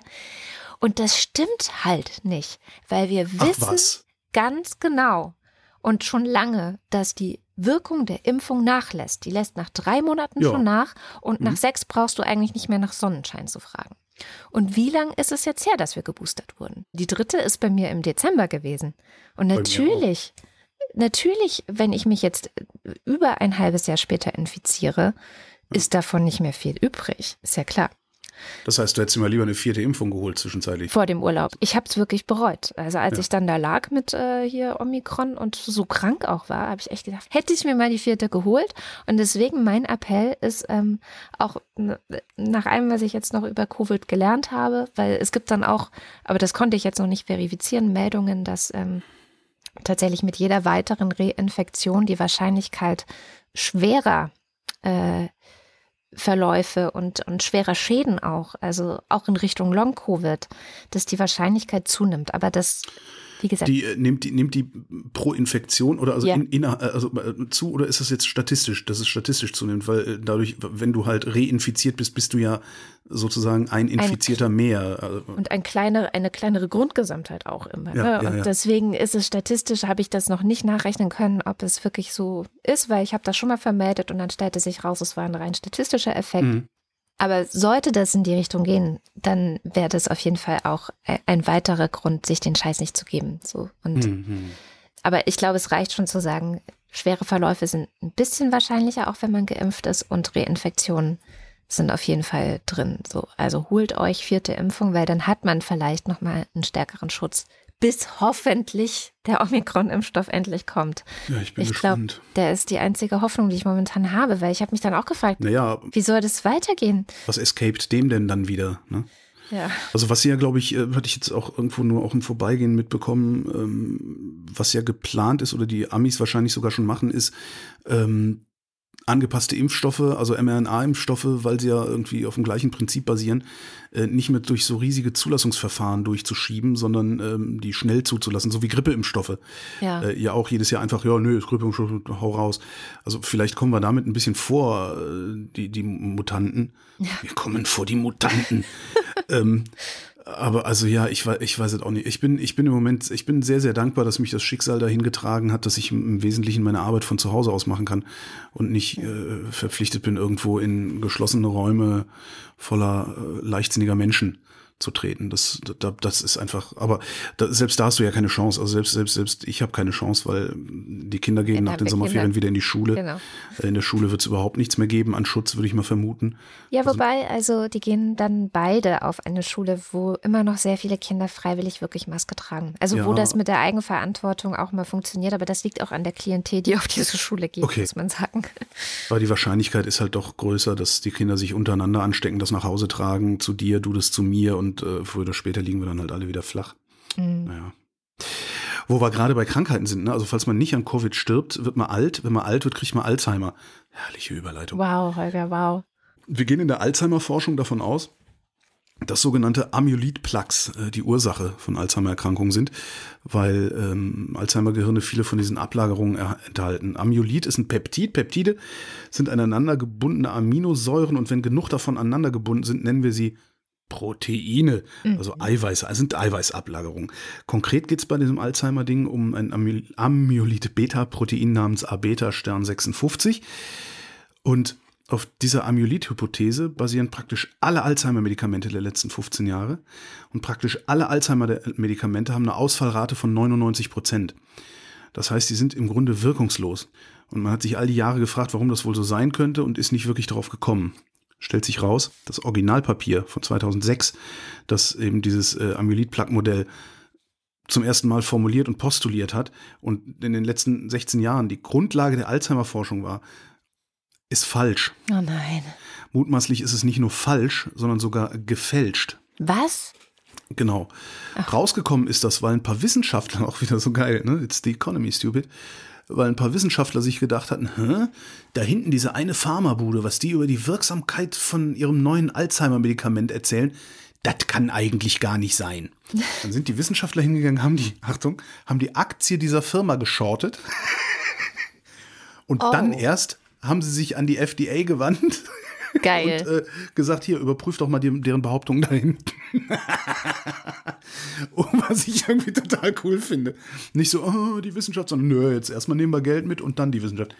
Und das stimmt halt nicht, weil wir wissen ganz genau und schon lange, dass die Wirkung der Impfung nachlässt. Die lässt nach drei Monaten ja. schon nach und mhm. nach sechs brauchst du eigentlich nicht mehr nach Sonnenschein zu fragen. Und wie lang ist es jetzt her, dass wir geboostert wurden? Die dritte ist bei mir im Dezember gewesen. Und natürlich, natürlich, wenn ich mich jetzt über ein halbes Jahr später infiziere, ist davon nicht mehr viel übrig. Ist ja klar. Das heißt, du hättest immer lieber eine vierte Impfung geholt zwischenzeitlich. Vor dem Urlaub. Ich habe es wirklich bereut. Also als ja. ich dann da lag mit äh, hier Omikron und so krank auch war, habe ich echt gedacht, hätte ich mir mal die vierte geholt. Und deswegen mein Appell ist ähm, auch nach allem, was ich jetzt noch über Covid gelernt habe, weil es gibt dann auch, aber das konnte ich jetzt noch nicht verifizieren, Meldungen, dass ähm, tatsächlich mit jeder weiteren Reinfektion die Wahrscheinlichkeit schwerer äh, Verläufe und, und schwerer Schäden auch, also auch in Richtung Long-Covid, dass die Wahrscheinlichkeit zunimmt. Aber das Die äh, nimmt die nimmt die pro Infektion oder also, ja. in, in, äh, also äh, zu oder ist das jetzt statistisch, dass es statistisch zunimmt, weil äh, dadurch, wenn du halt reinfiziert bist, bist du ja sozusagen ein Infizierter ein, mehr. Also und ein kleine, eine kleinere Grundgesamtheit auch immer. Ja, ne? ja, und deswegen ist es statistisch, habe ich das noch nicht nachrechnen können, ob es wirklich so ist, weil ich habe das schon mal vermeldet und dann stellte sich raus, es war ein rein statistischer Effekt. Mhm. Aber sollte das in die Richtung gehen, dann wäre das auf jeden Fall auch ein weiterer Grund, sich den Scheiß nicht zu geben. So und mhm. aber ich glaube, es reicht schon zu sagen, schwere Verläufe sind ein bisschen wahrscheinlicher, auch wenn man geimpft ist, und Reinfektionen sind auf jeden Fall drin. So, also holt euch vierte Impfung, weil dann hat man vielleicht noch mal einen stärkeren Schutz bis hoffentlich der Omikron-Impfstoff endlich kommt. Ja, ich bin ich gespannt. Glaub, der ist die einzige Hoffnung, die ich momentan habe, weil ich habe mich dann auch gefragt, naja, wie soll das weitergehen? Was escaped dem denn dann wieder? Ne? Ja. Also was ja, glaube ich, äh, hatte ich jetzt auch irgendwo nur auch im Vorbeigehen mitbekommen, ähm, was ja geplant ist oder die Amis wahrscheinlich sogar schon machen, ist, ähm, angepasste Impfstoffe, also mRNA-Impfstoffe, weil sie ja irgendwie auf dem gleichen Prinzip basieren, äh, nicht mehr durch so riesige Zulassungsverfahren durchzuschieben, sondern ähm, die schnell zuzulassen, so wie Grippeimpfstoffe. Ja. Äh, ja auch jedes Jahr einfach, ja, nö, Grippeimpfstoff, hau raus. Also vielleicht kommen wir damit ein bisschen vor, äh, die, die Mutanten. Ja. Wir kommen vor die Mutanten. ähm, aber also ja, ich weiß, ich weiß es auch nicht. Ich bin, ich bin im Moment, ich bin sehr, sehr dankbar, dass mich das Schicksal dahin getragen hat, dass ich im Wesentlichen meine Arbeit von zu Hause aus machen kann und nicht äh, verpflichtet bin, irgendwo in geschlossene Räume voller äh, leichtsinniger Menschen zu treten. Das, das, das ist einfach, aber da, selbst da hast du ja keine Chance. Also selbst, selbst, selbst ich habe keine Chance, weil die Kinder gehen ja, nach den Sommerferien Kinder. wieder in die Schule. Genau. In der Schule wird es überhaupt nichts mehr geben an Schutz, würde ich mal vermuten. Ja, also, wobei, also die gehen dann beide auf eine Schule, wo immer noch sehr viele Kinder freiwillig wirklich Maske tragen. Also ja. wo das mit der Eigenverantwortung auch mal funktioniert, aber das liegt auch an der Klientel, die auf diese Schule geht, okay. muss man sagen. Aber die Wahrscheinlichkeit ist halt doch größer, dass die Kinder sich untereinander anstecken, das nach Hause tragen, zu dir, du das zu mir und und äh, früher oder später liegen wir dann halt alle wieder flach. Mhm. Naja. Wo wir gerade bei Krankheiten sind, ne? also falls man nicht an Covid stirbt, wird man alt. Wenn man alt wird, kriegt man Alzheimer. Herrliche Überleitung. Wow, Holger, wow. Wir gehen in der Alzheimer-Forschung davon aus, dass sogenannte Amyloid-Plaques äh, die Ursache von Alzheimer-Erkrankungen sind, weil ähm, Alzheimer-Gehirne viele von diesen Ablagerungen enthalten. Amyloid ist ein Peptid. Peptide sind aneinander gebundene Aminosäuren und wenn genug davon aneinander gebunden sind, nennen wir sie Proteine, mhm. also Eiweiß, also sind Eiweißablagerungen. Konkret geht es bei diesem Alzheimer-Ding um ein Amyloid-Beta-Protein namens A-Beta-Stern 56. Und auf dieser Amyloid-Hypothese basieren praktisch alle Alzheimer-Medikamente der letzten 15 Jahre. Und praktisch alle Alzheimer-Medikamente haben eine Ausfallrate von 99 Prozent. Das heißt, die sind im Grunde wirkungslos. Und man hat sich all die Jahre gefragt, warum das wohl so sein könnte und ist nicht wirklich darauf gekommen. Stellt sich raus, das Originalpapier von 2006, das eben dieses äh, Amyloid-Plaque-Modell zum ersten Mal formuliert und postuliert hat und in den letzten 16 Jahren die Grundlage der Alzheimer-Forschung war, ist falsch. Oh nein. Mutmaßlich ist es nicht nur falsch, sondern sogar gefälscht. Was? Genau. Ach. Rausgekommen ist das, weil ein paar Wissenschaftler, auch wieder so geil, ne? It's the economy, stupid. Weil ein paar Wissenschaftler sich gedacht hatten, Hä? da hinten diese eine Pharmabude, was die über die Wirksamkeit von ihrem neuen Alzheimer-Medikament erzählen, das kann eigentlich gar nicht sein. Dann sind die Wissenschaftler hingegangen, haben die, Achtung, haben die Aktie dieser Firma geschortet. Und oh. dann erst haben sie sich an die FDA gewandt Geil. Und äh, gesagt, hier, überprüft doch mal die, deren Behauptungen dahin. was ich irgendwie total cool finde. Nicht so, oh, die Wissenschaft, sondern nö, jetzt erstmal nehmen wir Geld mit und dann die Wissenschaft.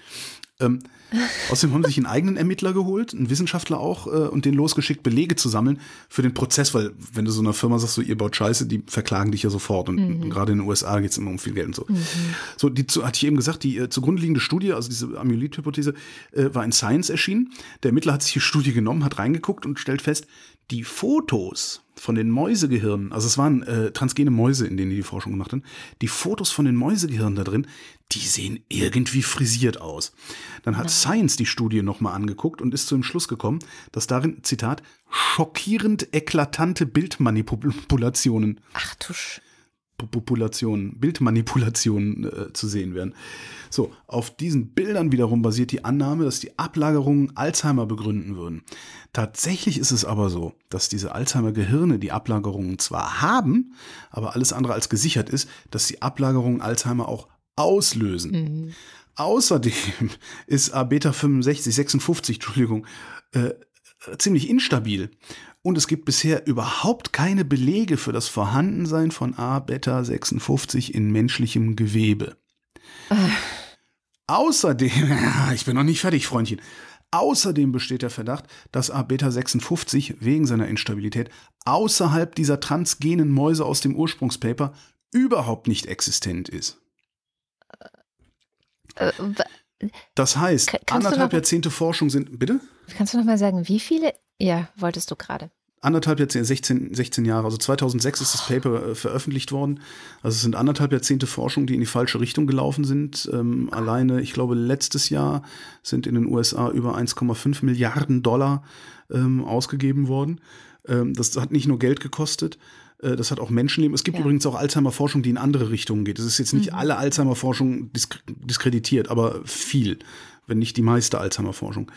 Ähm, außerdem haben sie sich einen eigenen Ermittler geholt, einen Wissenschaftler auch, äh, und den losgeschickt, Belege zu sammeln für den Prozess, weil wenn du so einer Firma sagst, so ihr baut Scheiße, die verklagen dich ja sofort. Und, mhm. und gerade in den USA geht es immer um viel Geld und so. Mhm. So, die zu, hatte ich eben gesagt, die äh, zugrunde liegende Studie, also diese Amyloid-Hypothese, äh, war in Science erschienen. Der Ermittler hat sich die Studie genommen, hat reingeguckt und stellt fest, die Fotos von den Mäusegehirnen, also es waren äh, transgene Mäuse, in denen die die Forschung gemacht haben, die Fotos von den Mäusegehirnen da drin, die sehen irgendwie frisiert aus. Dann hat ja. Science die Studie nochmal angeguckt und ist zu dem Schluss gekommen, dass darin, Zitat, schockierend eklatante Bildmanipulationen. Ach du Sch Populationen, Bildmanipulationen äh, zu sehen werden. So, auf diesen Bildern wiederum basiert die Annahme, dass die Ablagerungen Alzheimer begründen würden. Tatsächlich ist es aber so, dass diese Alzheimer-Gehirne die Ablagerungen zwar haben, aber alles andere als gesichert ist, dass die Ablagerungen Alzheimer auch auslösen. Mhm. Außerdem ist A-Beta 65, 56, Entschuldigung, äh, ziemlich instabil. Und es gibt bisher überhaupt keine Belege für das Vorhandensein von A-Beta 56 in menschlichem Gewebe. Außerdem, ich bin noch nicht fertig, Freundchen. Außerdem besteht der Verdacht, dass A-Beta 56 wegen seiner Instabilität außerhalb dieser transgenen Mäuse aus dem Ursprungspaper überhaupt nicht existent ist. Äh, das heißt, anderthalb Jahrzehnte Forschung sind. Bitte? Kannst du noch mal sagen, wie viele? Ja, wolltest du gerade anderthalb Jahrzehnte, 16, 16 Jahre, also 2006 ist das Paper äh, veröffentlicht worden. Also es sind anderthalb Jahrzehnte Forschung, die in die falsche Richtung gelaufen sind. Ähm, alleine, ich glaube, letztes Jahr sind in den USA über 1,5 Milliarden Dollar ähm, ausgegeben worden. Ähm, das hat nicht nur Geld gekostet, äh, das hat auch Menschenleben. Es gibt ja. übrigens auch Alzheimer-Forschung, die in andere Richtungen geht. Es ist jetzt nicht mhm. alle Alzheimer-Forschung disk diskreditiert, aber viel, wenn nicht die meiste Alzheimer-Forschung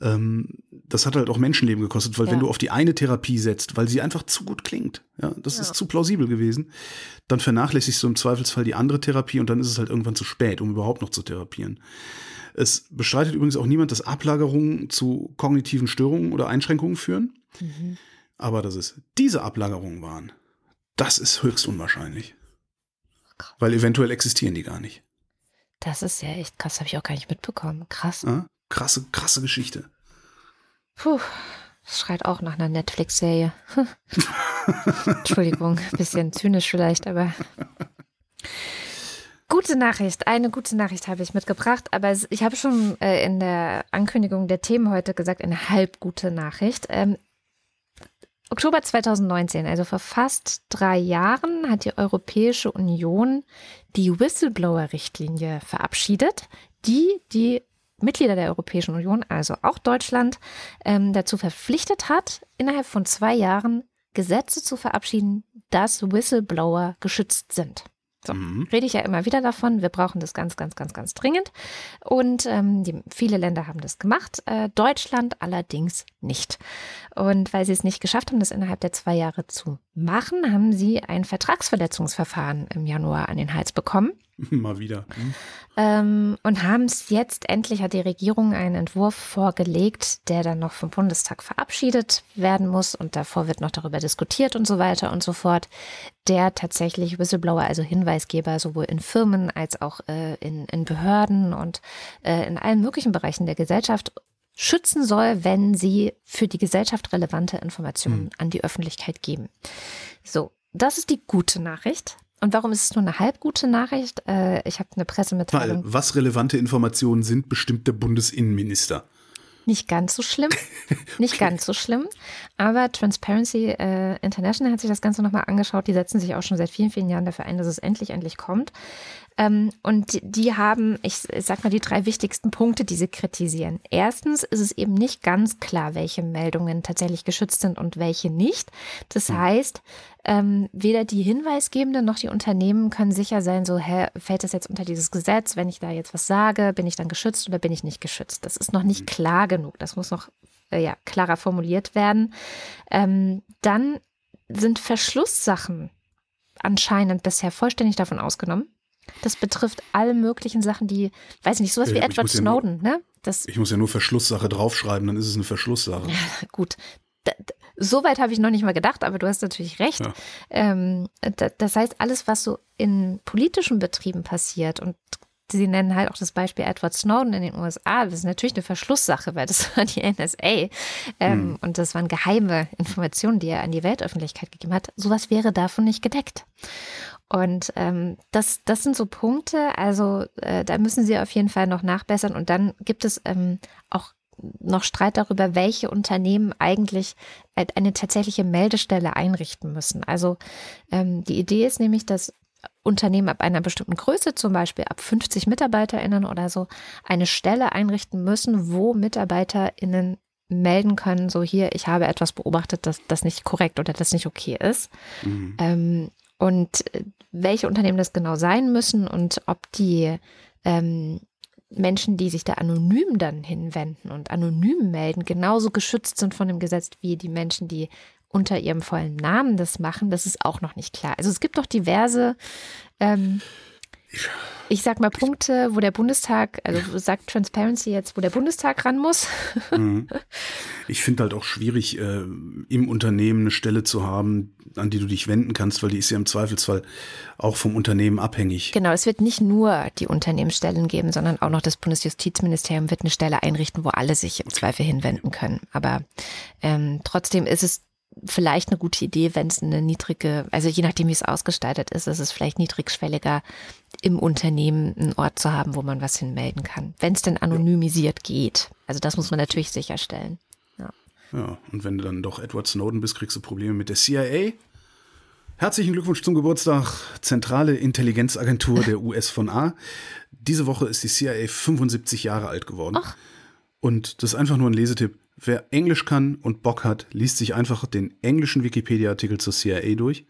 ähm, das hat halt auch Menschenleben gekostet, weil ja. wenn du auf die eine Therapie setzt, weil sie einfach zu gut klingt, ja, das ja. ist zu plausibel gewesen, dann vernachlässigst du im Zweifelsfall die andere Therapie und dann ist es halt irgendwann zu spät, um überhaupt noch zu therapieren. Es bestreitet übrigens auch niemand, dass Ablagerungen zu kognitiven Störungen oder Einschränkungen führen. Mhm. Aber dass es diese Ablagerungen waren, das ist höchst unwahrscheinlich. Weil eventuell existieren die gar nicht. Das ist ja echt krass, habe ich auch gar nicht mitbekommen. Krass. Ja? Krasse, krasse Geschichte. Puh, das schreit auch nach einer Netflix-Serie. Entschuldigung, bisschen zynisch vielleicht, aber. Gute Nachricht, eine gute Nachricht habe ich mitgebracht, aber ich habe schon äh, in der Ankündigung der Themen heute gesagt, eine halb gute Nachricht. Ähm, Oktober 2019, also vor fast drei Jahren, hat die Europäische Union die Whistleblower-Richtlinie verabschiedet, die die Mitglieder der Europäischen Union, also auch Deutschland, ähm, dazu verpflichtet hat, innerhalb von zwei Jahren Gesetze zu verabschieden, dass Whistleblower geschützt sind. So, mhm. rede ich ja immer wieder davon. Wir brauchen das ganz, ganz, ganz, ganz dringend. Und ähm, die, viele Länder haben das gemacht, äh, Deutschland allerdings nicht. Und weil sie es nicht geschafft haben, das innerhalb der zwei Jahre zu machen, haben sie ein Vertragsverletzungsverfahren im Januar an den Hals bekommen. Mal wieder. Hm. Ähm, und haben es jetzt, endlich hat die Regierung einen Entwurf vorgelegt, der dann noch vom Bundestag verabschiedet werden muss und davor wird noch darüber diskutiert und so weiter und so fort, der tatsächlich Whistleblower, also Hinweisgeber, sowohl in Firmen als auch äh, in, in Behörden und äh, in allen möglichen Bereichen der Gesellschaft schützen soll, wenn sie für die Gesellschaft relevante Informationen hm. an die Öffentlichkeit geben. So, das ist die gute Nachricht. Und warum ist es nur eine halb gute Nachricht? Äh, ich habe eine Pressemitteilung. Weil was relevante Informationen sind, bestimmt der Bundesinnenminister. Nicht ganz so schlimm. Nicht ganz so schlimm. Aber Transparency äh, International hat sich das Ganze nochmal angeschaut. Die setzen sich auch schon seit vielen, vielen Jahren dafür ein, dass es endlich, endlich kommt. Ähm, und die haben, ich, ich sag mal, die drei wichtigsten Punkte, die sie kritisieren. Erstens ist es eben nicht ganz klar, welche Meldungen tatsächlich geschützt sind und welche nicht. Das hm. heißt, ähm, weder die Hinweisgebenden noch die Unternehmen können sicher sein, so hä, fällt das jetzt unter dieses Gesetz, wenn ich da jetzt was sage, bin ich dann geschützt oder bin ich nicht geschützt. Das ist noch nicht hm. klar genug. Das muss noch äh, ja, klarer formuliert werden. Ähm, dann sind Verschlusssachen anscheinend bisher vollständig davon ausgenommen. Das betrifft alle möglichen Sachen, die, weiß nicht, sowas wie Edward Snowden, ja nur, ne? Das, ich muss ja nur Verschlusssache draufschreiben, dann ist es eine Verschlusssache. Ja, gut. so weit habe ich noch nicht mal gedacht, aber du hast natürlich recht. Ja. Ähm, das heißt, alles, was so in politischen Betrieben passiert und Sie nennen halt auch das Beispiel Edward Snowden in den USA. Das ist natürlich eine Verschlusssache, weil das war die NSA. Ähm, mhm. Und das waren geheime Informationen, die er an die Weltöffentlichkeit gegeben hat. Sowas wäre davon nicht gedeckt. Und ähm, das, das sind so Punkte, also äh, da müssen Sie auf jeden Fall noch nachbessern. Und dann gibt es ähm, auch noch Streit darüber, welche Unternehmen eigentlich eine tatsächliche Meldestelle einrichten müssen. Also ähm, die Idee ist nämlich, dass Unternehmen ab einer bestimmten Größe, zum Beispiel ab 50 MitarbeiterInnen oder so, eine Stelle einrichten müssen, wo MitarbeiterInnen melden können, so hier, ich habe etwas beobachtet, dass das nicht korrekt oder das nicht okay ist. Mhm. Ähm, und äh, welche Unternehmen das genau sein müssen und ob die ähm, Menschen, die sich da anonym dann hinwenden und anonym melden, genauso geschützt sind von dem Gesetz wie die Menschen, die unter ihrem vollen Namen das machen, das ist auch noch nicht klar. Also es gibt doch diverse ähm, ich sag mal Punkte, wo der Bundestag, also sagt Transparency jetzt, wo der Bundestag ran muss. Mhm. Ich finde halt auch schwierig, äh, im Unternehmen eine Stelle zu haben, an die du dich wenden kannst, weil die ist ja im Zweifelsfall auch vom Unternehmen abhängig. Genau, es wird nicht nur die Unternehmensstellen geben, sondern auch noch das Bundesjustizministerium wird eine Stelle einrichten, wo alle sich im Zweifel hinwenden können. Aber ähm, trotzdem ist es vielleicht eine gute Idee, wenn es eine niedrige, also je nachdem, wie es ausgestaltet ist, ist es vielleicht niedrigschwelliger, im Unternehmen einen Ort zu haben, wo man was hinmelden kann. Wenn es denn anonymisiert ja. geht. Also das muss man natürlich sicherstellen. Ja. ja, und wenn du dann doch Edward Snowden bist, kriegst du Probleme mit der CIA. Herzlichen Glückwunsch zum Geburtstag, Zentrale Intelligenzagentur der US von A. Diese Woche ist die CIA 75 Jahre alt geworden. Ach. Und das ist einfach nur ein Lesetipp. Wer Englisch kann und Bock hat, liest sich einfach den englischen Wikipedia-Artikel zur CIA durch.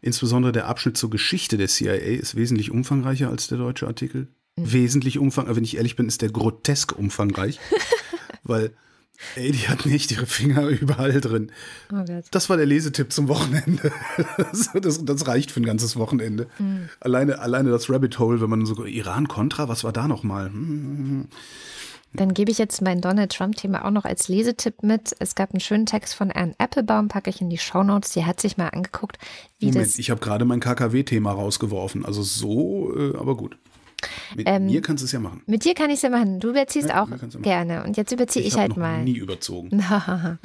Insbesondere der Abschnitt zur Geschichte der CIA ist wesentlich umfangreicher als der deutsche Artikel. Mhm. Wesentlich umfangreicher, wenn ich ehrlich bin, ist der grotesk umfangreich. weil, ey, die hatten echt ihre Finger überall drin. Oh das war der Lesetipp zum Wochenende. das, das, reicht für ein ganzes Wochenende. Mhm. Alleine, alleine das Rabbit Hole, wenn man so Iran-Contra, was war da nochmal? Hm, hm, hm. Dann gebe ich jetzt mein Donald Trump-Thema auch noch als Lesetipp mit. Es gab einen schönen Text von Anne Applebaum, packe ich in die Shownotes. Die hat sich mal angeguckt, wie Moment, das. Ich habe gerade mein KKW-Thema rausgeworfen. Also so, äh, aber gut. Mit ähm, mir kannst du es ja machen. Mit dir kann ich es ja machen. Du überziehst ja, auch gerne. Und jetzt überziehe ich, ich halt noch mal. nie überzogen.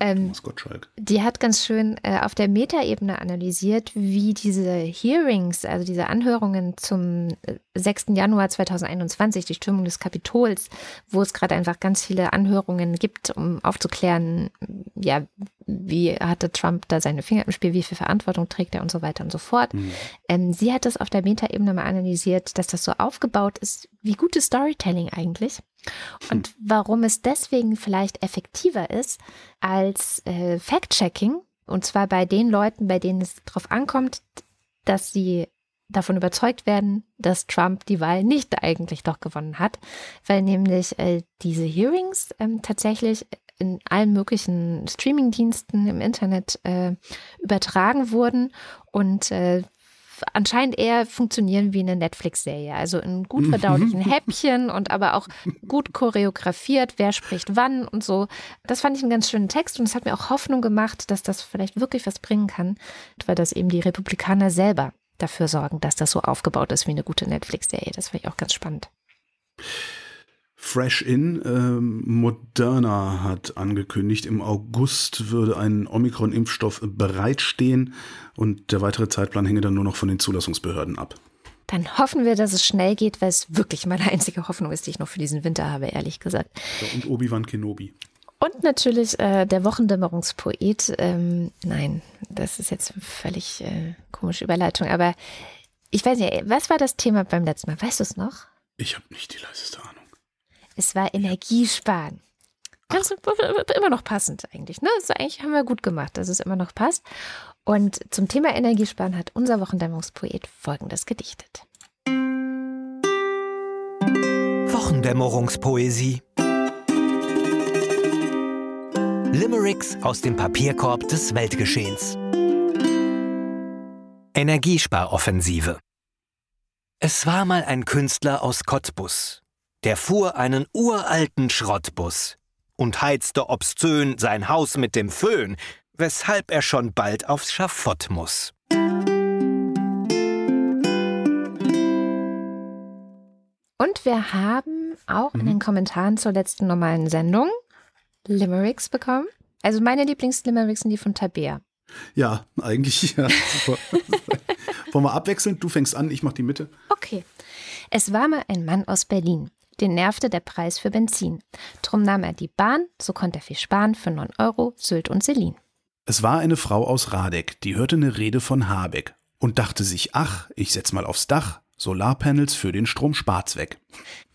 ähm, die hat ganz schön äh, auf der Metaebene analysiert, wie diese Hearings, also diese Anhörungen zum 6. Äh, Januar 2021, die Stürmung des Kapitols, wo es gerade einfach ganz viele Anhörungen gibt, um aufzuklären, ja, wie hatte Trump da seine Finger im Spiel, wie viel Verantwortung trägt er und so weiter und so fort. Mhm. Ähm, sie hat das auf der Metaebene mal analysiert, dass das so aufgebaut ist, wie gutes Storytelling eigentlich. Und hm. warum es deswegen vielleicht effektiver ist als äh, Fact-Checking. Und zwar bei den Leuten, bei denen es darauf ankommt, dass sie davon überzeugt werden, dass Trump die Wahl nicht eigentlich doch gewonnen hat, weil nämlich äh, diese Hearings ähm, tatsächlich in allen möglichen Streamingdiensten im Internet äh, übertragen wurden und äh, anscheinend eher funktionieren wie eine Netflix-Serie. Also in gut mhm. verdaulichen Häppchen und aber auch gut choreografiert, wer spricht wann und so. Das fand ich einen ganz schönen Text und es hat mir auch Hoffnung gemacht, dass das vielleicht wirklich was bringen kann, weil das eben die Republikaner selber dafür sorgen, dass das so aufgebaut ist wie eine gute Netflix-Serie. Das fand ich auch ganz spannend. Fresh In, ähm, Moderna hat angekündigt, im August würde ein Omikron-Impfstoff bereitstehen und der weitere Zeitplan hänge dann nur noch von den Zulassungsbehörden ab. Dann hoffen wir, dass es schnell geht, weil es wirklich meine einzige Hoffnung ist, die ich noch für diesen Winter habe, ehrlich gesagt. Und Obi-Wan Kenobi. Und natürlich äh, der Wochendämmerungspoet. Ähm, nein, das ist jetzt völlig äh, komische Überleitung, aber ich weiß nicht, was war das Thema beim letzten Mal? Weißt du es noch? Ich habe nicht die leiseste Ahnung. Es war Energiesparen. Ganz immer noch passend eigentlich. Ne? Also eigentlich haben wir gut gemacht, dass es immer noch passt. Und zum Thema Energiesparen hat unser Wochendämmerungspoet folgendes gedichtet. Wochendämmerungspoesie. Limericks aus dem Papierkorb des Weltgeschehens. Energiesparoffensive. Es war mal ein Künstler aus Cottbus, der fuhr einen uralten Schrottbus und heizte obszön sein Haus mit dem Föhn, weshalb er schon bald aufs Schafott muss. Und wir haben auch mhm. in den Kommentaren zur letzten normalen Sendung Limericks bekommen. Also meine Lieblingslimericks sind die von Tabea. Ja, eigentlich ja. Wollen wir abwechseln? Du fängst an, ich mach die Mitte. Okay. Es war mal ein Mann aus Berlin. Den nervte der Preis für Benzin. Drum nahm er die Bahn, so konnte er viel sparen für 9 Euro, Sylt und Selin. Es war eine Frau aus Radeck, die hörte eine Rede von Habeck und dachte sich, ach, ich setz mal aufs Dach, Solarpanels für den Strom spart's weg.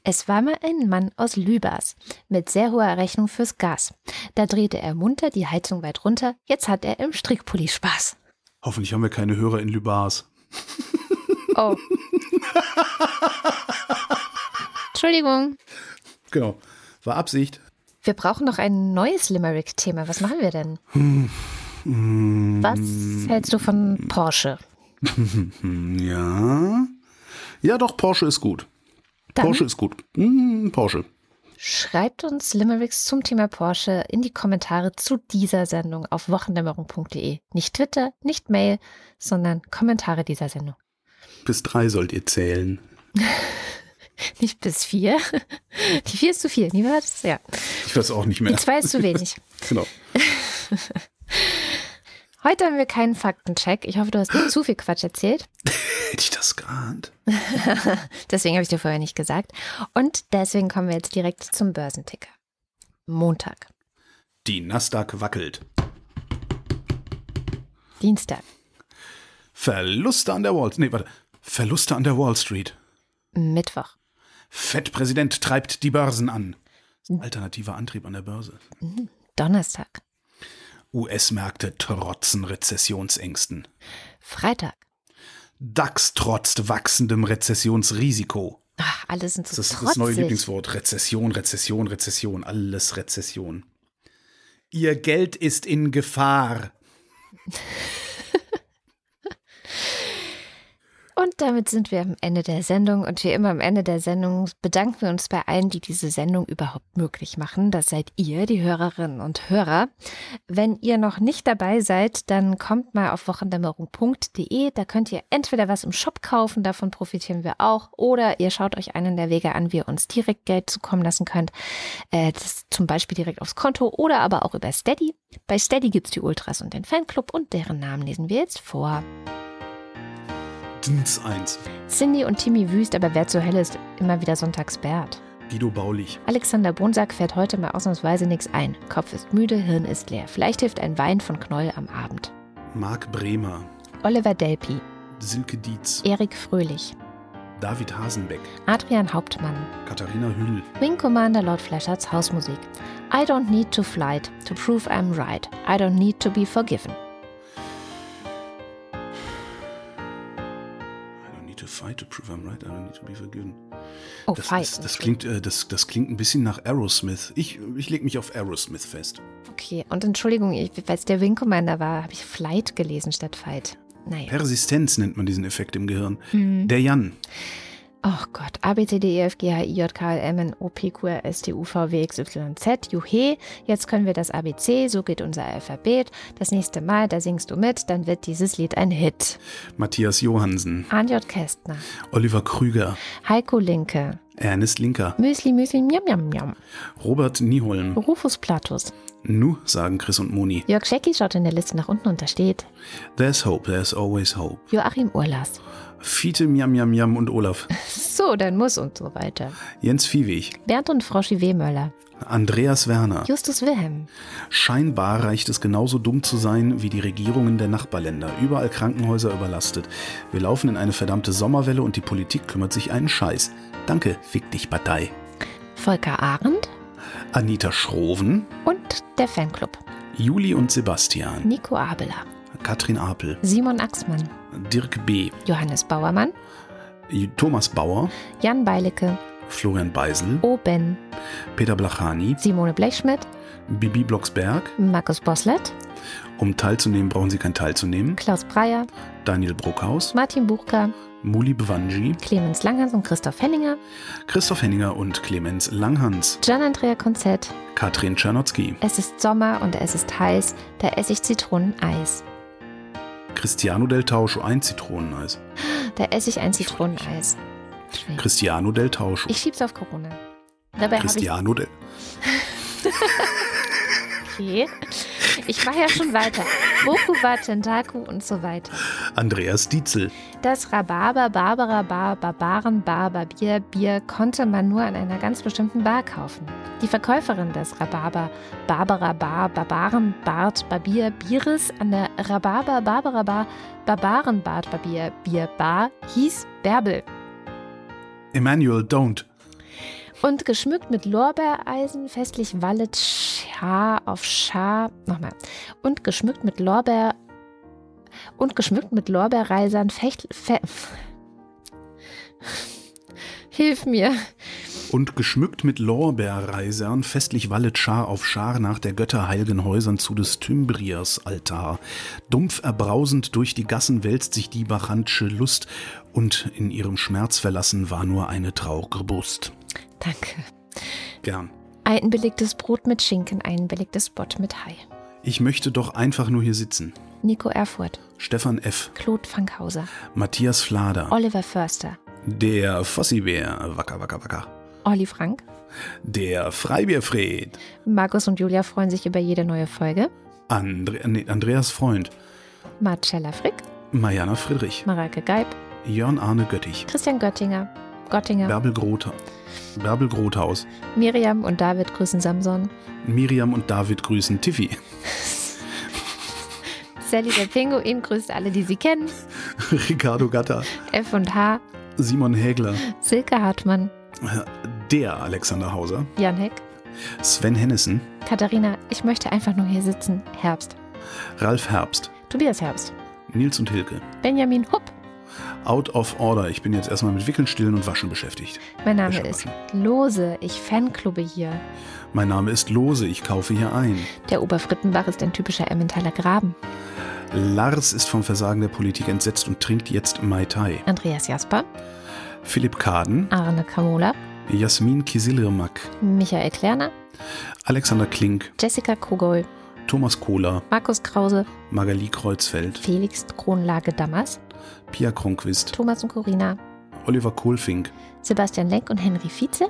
Es war mal ein Mann aus Lübars mit sehr hoher Rechnung fürs Gas. Da drehte er munter die Heizung weit runter, jetzt hat er im Strickpulli Spaß. Hoffentlich haben wir keine Hörer in Lübars. Oh. Entschuldigung. Genau. War Absicht. Wir brauchen noch ein neues Limerick-Thema. Was machen wir denn? Was hältst du von Porsche? ja. Ja, doch, Porsche ist gut. Dann Porsche ist gut. Hm, Porsche. Schreibt uns Limericks zum Thema Porsche in die Kommentare zu dieser Sendung auf wochendämmerung.de. Nicht Twitter, nicht Mail, sondern Kommentare dieser Sendung. Bis drei sollt ihr zählen. Nicht bis vier. Die vier ist zu viel, nie was? Ja. Ich weiß auch nicht mehr. Die zwei ist zu wenig. genau. Heute haben wir keinen Faktencheck. Ich hoffe, du hast nicht zu viel Quatsch erzählt. Hätte ich das geahnt. deswegen habe ich dir vorher nicht gesagt. Und deswegen kommen wir jetzt direkt zum Börsenticker. Montag. Die Nasdaq wackelt. Dienstag. Verluste an der Wall. Nee, warte. Verluste an der Wall Street. Mittwoch. Fettpräsident treibt die Börsen an. Alternativer Antrieb an der Börse. Mhm. Donnerstag. US-Märkte trotzen Rezessionsängsten. Freitag. DAX trotzt wachsendem Rezessionsrisiko. Ach, alles sind so Das ist das neue Lieblingswort. Rezession, Rezession, Rezession. Alles Rezession. Ihr Geld ist in Gefahr. Und damit sind wir am Ende der Sendung. Und wie immer am Ende der Sendung bedanken wir uns bei allen, die diese Sendung überhaupt möglich machen. Das seid ihr, die Hörerinnen und Hörer. Wenn ihr noch nicht dabei seid, dann kommt mal auf wochendämmerung.de. Da könnt ihr entweder was im Shop kaufen, davon profitieren wir auch, oder ihr schaut euch einen der Wege an, wie ihr uns direkt Geld zukommen lassen könnt. Äh, das zum Beispiel direkt aufs Konto oder aber auch über Steady. Bei Steady gibt es die Ultras und den Fanclub und deren Namen lesen wir jetzt vor. Dins 1. Cindy und Timmy Wüst, aber wer zur Hölle ist immer wieder Sonntagsbert? Guido Baulich. Alexander Bonsack fährt heute mal ausnahmsweise nichts ein. Kopf ist müde, Hirn ist leer. Vielleicht hilft ein Wein von Knoll am Abend. Marc Bremer. Oliver Delpi. Silke Dietz. Erik Fröhlich. David Hasenbeck. Adrian Hauptmann. Katharina Hüll. Wing Commander Lord Fleischerts Hausmusik. I don't need to flight to prove I'm right. I don't need to be forgiven. To fight to prove I'm right, I don't need to be forgiven. Oh, das, fight. Ist, das, klingt, äh, das, das klingt ein bisschen nach Aerosmith. Ich, ich lege mich auf Aerosmith fest. Okay, und Entschuldigung, weil es der Wing Commander war, habe ich Flight gelesen statt Fight. Naja. Persistenz nennt man diesen Effekt im Gehirn. Hm. Der Jan. Oh Gott. A, B, C, D, E, F, G, H, I, J, K, L, M, N, O, P, Q, R, S, T, U, V, W, X, Y, Z. Juhe. Jetzt können wir das ABC. So geht unser Alphabet. Das nächste Mal, da singst du mit, dann wird dieses Lied ein Hit. Matthias Johansen. Anjot Kästner. Oliver Krüger. Heiko Linke. Ernest Linker. Müsli, Müsli, Miam, Miam, Miam. Robert Nieholm. Rufus Platus. Nu, sagen Chris und Moni. Jörg Schecki schaut in der Liste nach unten und da steht There's hope, there's always hope. Joachim Urlas. Fiete, Miam, Miam, Miam und Olaf. So, dann muss und so weiter. Jens Viehweg. Bernd und Froschi Wehmöller. Andreas Werner. Justus Wilhelm. Scheinbar reicht es genauso dumm zu sein wie die Regierungen der Nachbarländer. Überall Krankenhäuser überlastet. Wir laufen in eine verdammte Sommerwelle und die Politik kümmert sich einen Scheiß. Danke, fick dich Partei. Volker Arendt. Anita Schroven. Und der Fanclub. Juli und Sebastian. Nico Abeler. Katrin Apel. Simon Axmann. Dirk B. Johannes Bauermann. Thomas Bauer. Jan Beilecke. Florian Beisel. Oben. Peter Blachani. Simone Blechschmidt. Bibi Blocksberg. Markus Boslett. Um teilzunehmen, brauchen Sie kein teilzunehmen. Klaus Breyer. Daniel Bruckhaus. Martin Buchka. Muli Bewanji. Clemens Langhans und Christoph Henninger. Christoph Henninger und Clemens Langhans. Gian-Andrea Konzett. Katrin Czernotzki. Es ist Sommer und es ist heiß. Da esse ich Zitroneneis. Cristiano del Tauscho, ein Zitroneneis. Da esse ich ein Zitroneneis. Cristiano del Tauscho. Ich schieb's auf Corona. Dabei Cristiano del. okay. Ich mache ja schon weiter. Bokuwa, Tentaku und so weiter. Andreas Dietzel. Das Rhabarber, Barbara Bar, Barbaren Bar, Barbier, Bier konnte man nur an einer ganz bestimmten Bar kaufen. Die Verkäuferin des Rhabarber, Barbara Bar, Barbaren Bart, Barbier, Bieres an der Rhabarber, Barbara Bar, Barbaren Bart, Barbier, Bier Bar hieß Bärbel. Emmanuel, don't. Und geschmückt mit Lorbeereisen, festlich wallet Schar auf Schar. Nochmal. Und geschmückt mit Lorbeer. Und geschmückt mit Lorbeerreisern fecht. Fe Hilf mir. Und geschmückt mit Lorbeerreisern, festlich wallet Schar auf Schar nach der Götter heiligen Häusern zu des Tymbriers Altar. Dumpf erbrausend durch die Gassen wälzt sich die bacchantische Lust, und in ihrem Schmerz verlassen war nur eine traurige Brust. Danke. Gern. Ein belegtes Brot mit Schinken, ein belegtes Bott mit Hai. Ich möchte doch einfach nur hier sitzen. Nico Erfurt. Stefan F. Claude Fankhauser. Matthias Flader. Oliver Förster. Der Fossibär. Wacker, wacker, wacker. Olli Frank. Der Freibierfred. Markus und Julia freuen sich über jede neue Folge. Andre nee, Andreas Freund. Marcella Frick. Mariana Friedrich. Mareike Geib. Jörn Arne Göttich. Christian Göttinger. Göttinger. Bärbel Grotha. Bärbel Grothaus. Miriam und David grüßen Samson. Miriam und David grüßen Tiffy. Sally der Pinguin grüßt alle, die sie kennen. Ricardo Gatter. F und H. Simon Hägler. Silke Hartmann. Der Alexander Hauser. Jan Heck. Sven Hennissen. Katharina, ich möchte einfach nur hier sitzen. Herbst. Ralf Herbst. Tobias Herbst. Nils und Hilke. Benjamin Hupp. Out of Order. Ich bin jetzt erstmal mit Wickeln, Stillen und Waschen beschäftigt. Mein Name ist Lose. Ich Fanklube hier. Mein Name ist Lose. Ich kaufe hier ein. Der Oberfrittenbach ist ein typischer Emmentaler Graben. Lars ist vom Versagen der Politik entsetzt und trinkt jetzt Mai Tai. Andreas Jasper. Philipp Kaden. Arne Kamola. Jasmin Kisilirmak. Michael Klerner. Alexander Klink. Jessica Kogol. Thomas Kohler. Markus Krause. Magali Kreuzfeld. Felix Kronlage Dammers. Pia Kronquist. Thomas und Corina. Oliver Kohlfink. Sebastian Lenk und Henry Vize.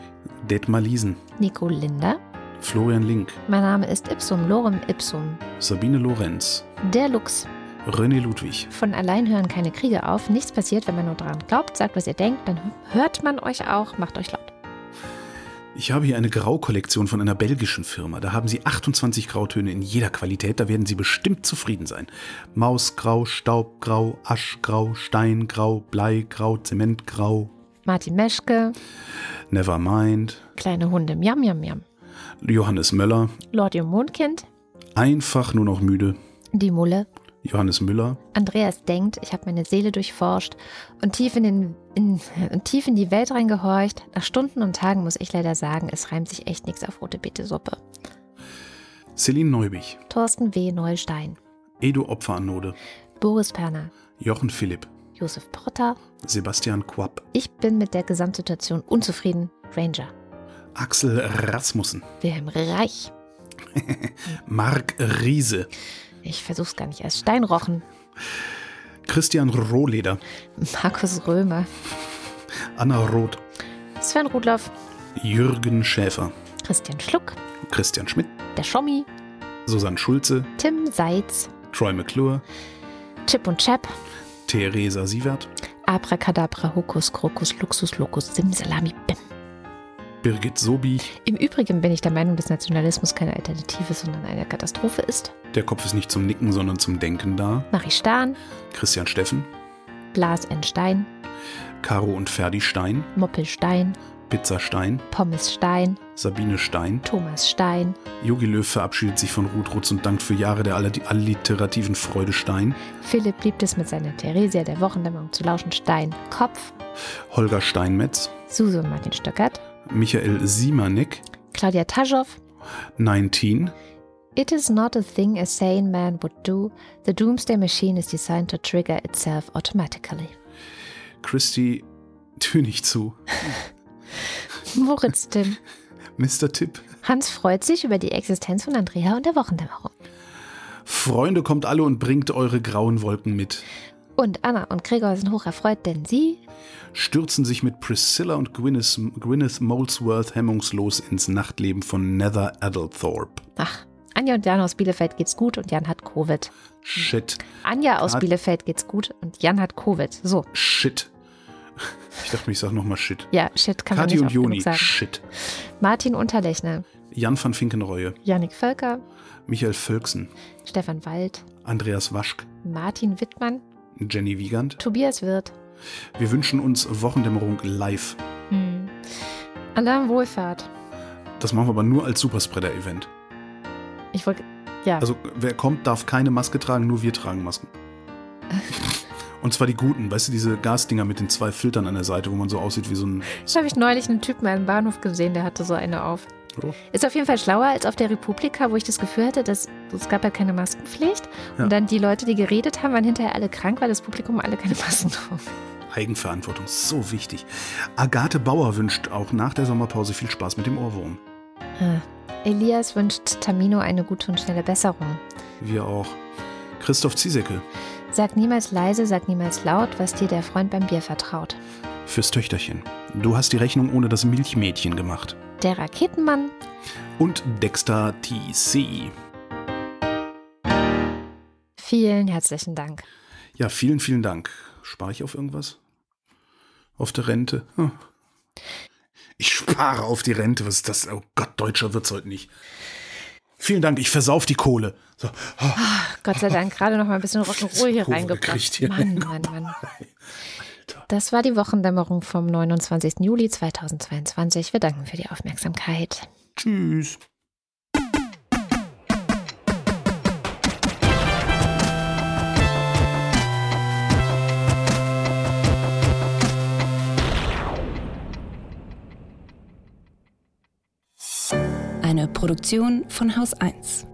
Detmar Liesen. Nico Linder. Florian Link. Mein Name ist Ipsum Lorem Ipsum. Sabine Lorenz. Der Lux. René Ludwig. Von allein hören keine Kriege auf. Nichts passiert, wenn man nur daran glaubt, sagt, was ihr denkt, dann hört man euch auch, macht euch laut. Ich habe hier eine Graukollektion von einer belgischen Firma. Da haben sie 28 Grautöne in jeder Qualität. Da werden Sie bestimmt zufrieden sein. Mausgrau, Staubgrau, Aschgrau, Steingrau, Bleigrau, Zementgrau. Martin Meschke. Nevermind. Kleine Hunde, Miam, Miam, Miam. Johannes Möller. Lord Ihr Mondkind. Einfach nur noch müde. Die Mulle. Johannes Müller. Andreas denkt, ich habe meine Seele durchforscht und tief in, den, in, tief in die Welt reingehorcht. Nach Stunden und Tagen muss ich leider sagen, es reimt sich echt nichts auf rote Beete-Suppe. Celine Neubich. Thorsten W. Neustein. Edu Opferanode. Boris Perner. Jochen Philipp. Josef Potter. Sebastian Quapp. Ich bin mit der Gesamtsituation unzufrieden. Ranger. Axel Rasmussen. Wilhelm Reich. Marc Riese. Ich versuch's gar nicht erst. Steinrochen. Christian Rohleder. Markus Römer. Anna Roth. Sven Rudloff. Jürgen Schäfer. Christian Schluck. Christian Schmidt. Der Schommi. Susanne Schulze. Tim Seitz. Troy McClure. Chip und Chap. Theresa Sievert. Abracadabra, Hokus, Krokus, Luxus, Locus, Simsalami, Bim. Birgit Sobi. Im Übrigen bin ich der Meinung, dass Nationalismus keine Alternative, sondern eine Katastrophe ist. Der Kopf ist nicht zum Nicken, sondern zum Denken da. Marie Stahn. Christian Steffen. Blas N. Stein. Caro und Ferdi Stein. Moppel Stein. Pizza Stein. Pommes Stein. Sabine Stein. Thomas Stein. Jogi Löw verabschiedet sich von Ruth Rutz und dankt für Jahre der alliterativen Freude Stein. Philipp liebt es mit seiner Theresia der Wochendämmerung zu lauschen Stein. Kopf. Holger Steinmetz. Susan Martin Stöckert. Michael Simanek, Claudia Taschow, 19. It is not a thing a sane man would do. The doomsday machine is designed to trigger itself automatically. Christy, tür nicht zu. Moritz Tim. Mr. Tipp. Hans freut sich über die Existenz von Andrea und der Wochendämmerung. Freunde, kommt alle und bringt eure grauen Wolken mit. Und Anna und Gregor sind hoch erfreut, denn sie stürzen sich mit Priscilla und Gwyneth, Gwyneth Molesworth hemmungslos ins Nachtleben von Nether Addlethorpe. Ach, Anja und Jan aus Bielefeld geht's gut und Jan hat Covid. Shit. Anja aus Kat Bielefeld geht's gut und Jan hat Covid. So. Shit. Ich dachte, ich sag nochmal Shit. Ja, Shit kann Kathi man nicht und Joni, sagen. Shit. Martin Unterlechner. Jan van Finkenreue. Janik Völker. Michael Völksen. Stefan Wald. Andreas Waschk. Martin Wittmann. Jenny Wiegand. Tobias Wirth. Wir wünschen uns Wochendämmerung live. Hm. Alarm Wohlfahrt. Das machen wir aber nur als Superspreader-Event. Ich wollte, ja. Also wer kommt, darf keine Maske tragen, nur wir tragen Masken. Und zwar die guten, weißt du, diese Gasdinger mit den zwei Filtern an der Seite, wo man so aussieht wie so ein. Das habe ich neulich einen Typen am Bahnhof gesehen, der hatte so eine auf. Oh. Ist auf jeden Fall schlauer als auf der Republika, wo ich das Gefühl hatte, dass es gab ja keine Maskenpflicht. Ja. Und dann die Leute, die geredet haben, waren hinterher alle krank, weil das Publikum alle keine Masken trug. Eigenverantwortung, so wichtig. Agathe Bauer wünscht auch nach der Sommerpause viel Spaß mit dem Ohrwurm. Ah. Elias wünscht Tamino eine gute und schnelle Besserung. Wir auch. Christoph Ziesecke. Sag niemals leise, sag niemals laut, was dir der Freund beim Bier vertraut. Fürs Töchterchen. Du hast die Rechnung ohne das Milchmädchen gemacht. Der Raketenmann. Und Dexter TC. Vielen herzlichen Dank. Ja, vielen, vielen Dank. Spare ich auf irgendwas? Auf der Rente? Hm. Ich spare auf die Rente. Was ist das? Oh Gott, deutscher wird's heute nicht. Vielen Dank, ich versauf die Kohle. So. Oh. Gott sei Dank, gerade noch mal ein bisschen Rock'n'Roll hier reingebracht. Hier. Mann, Mann, Mann. Das war die Wochendämmerung vom 29. Juli 2022. Wir danken für die Aufmerksamkeit. Tschüss. Eine Produktion von Haus 1.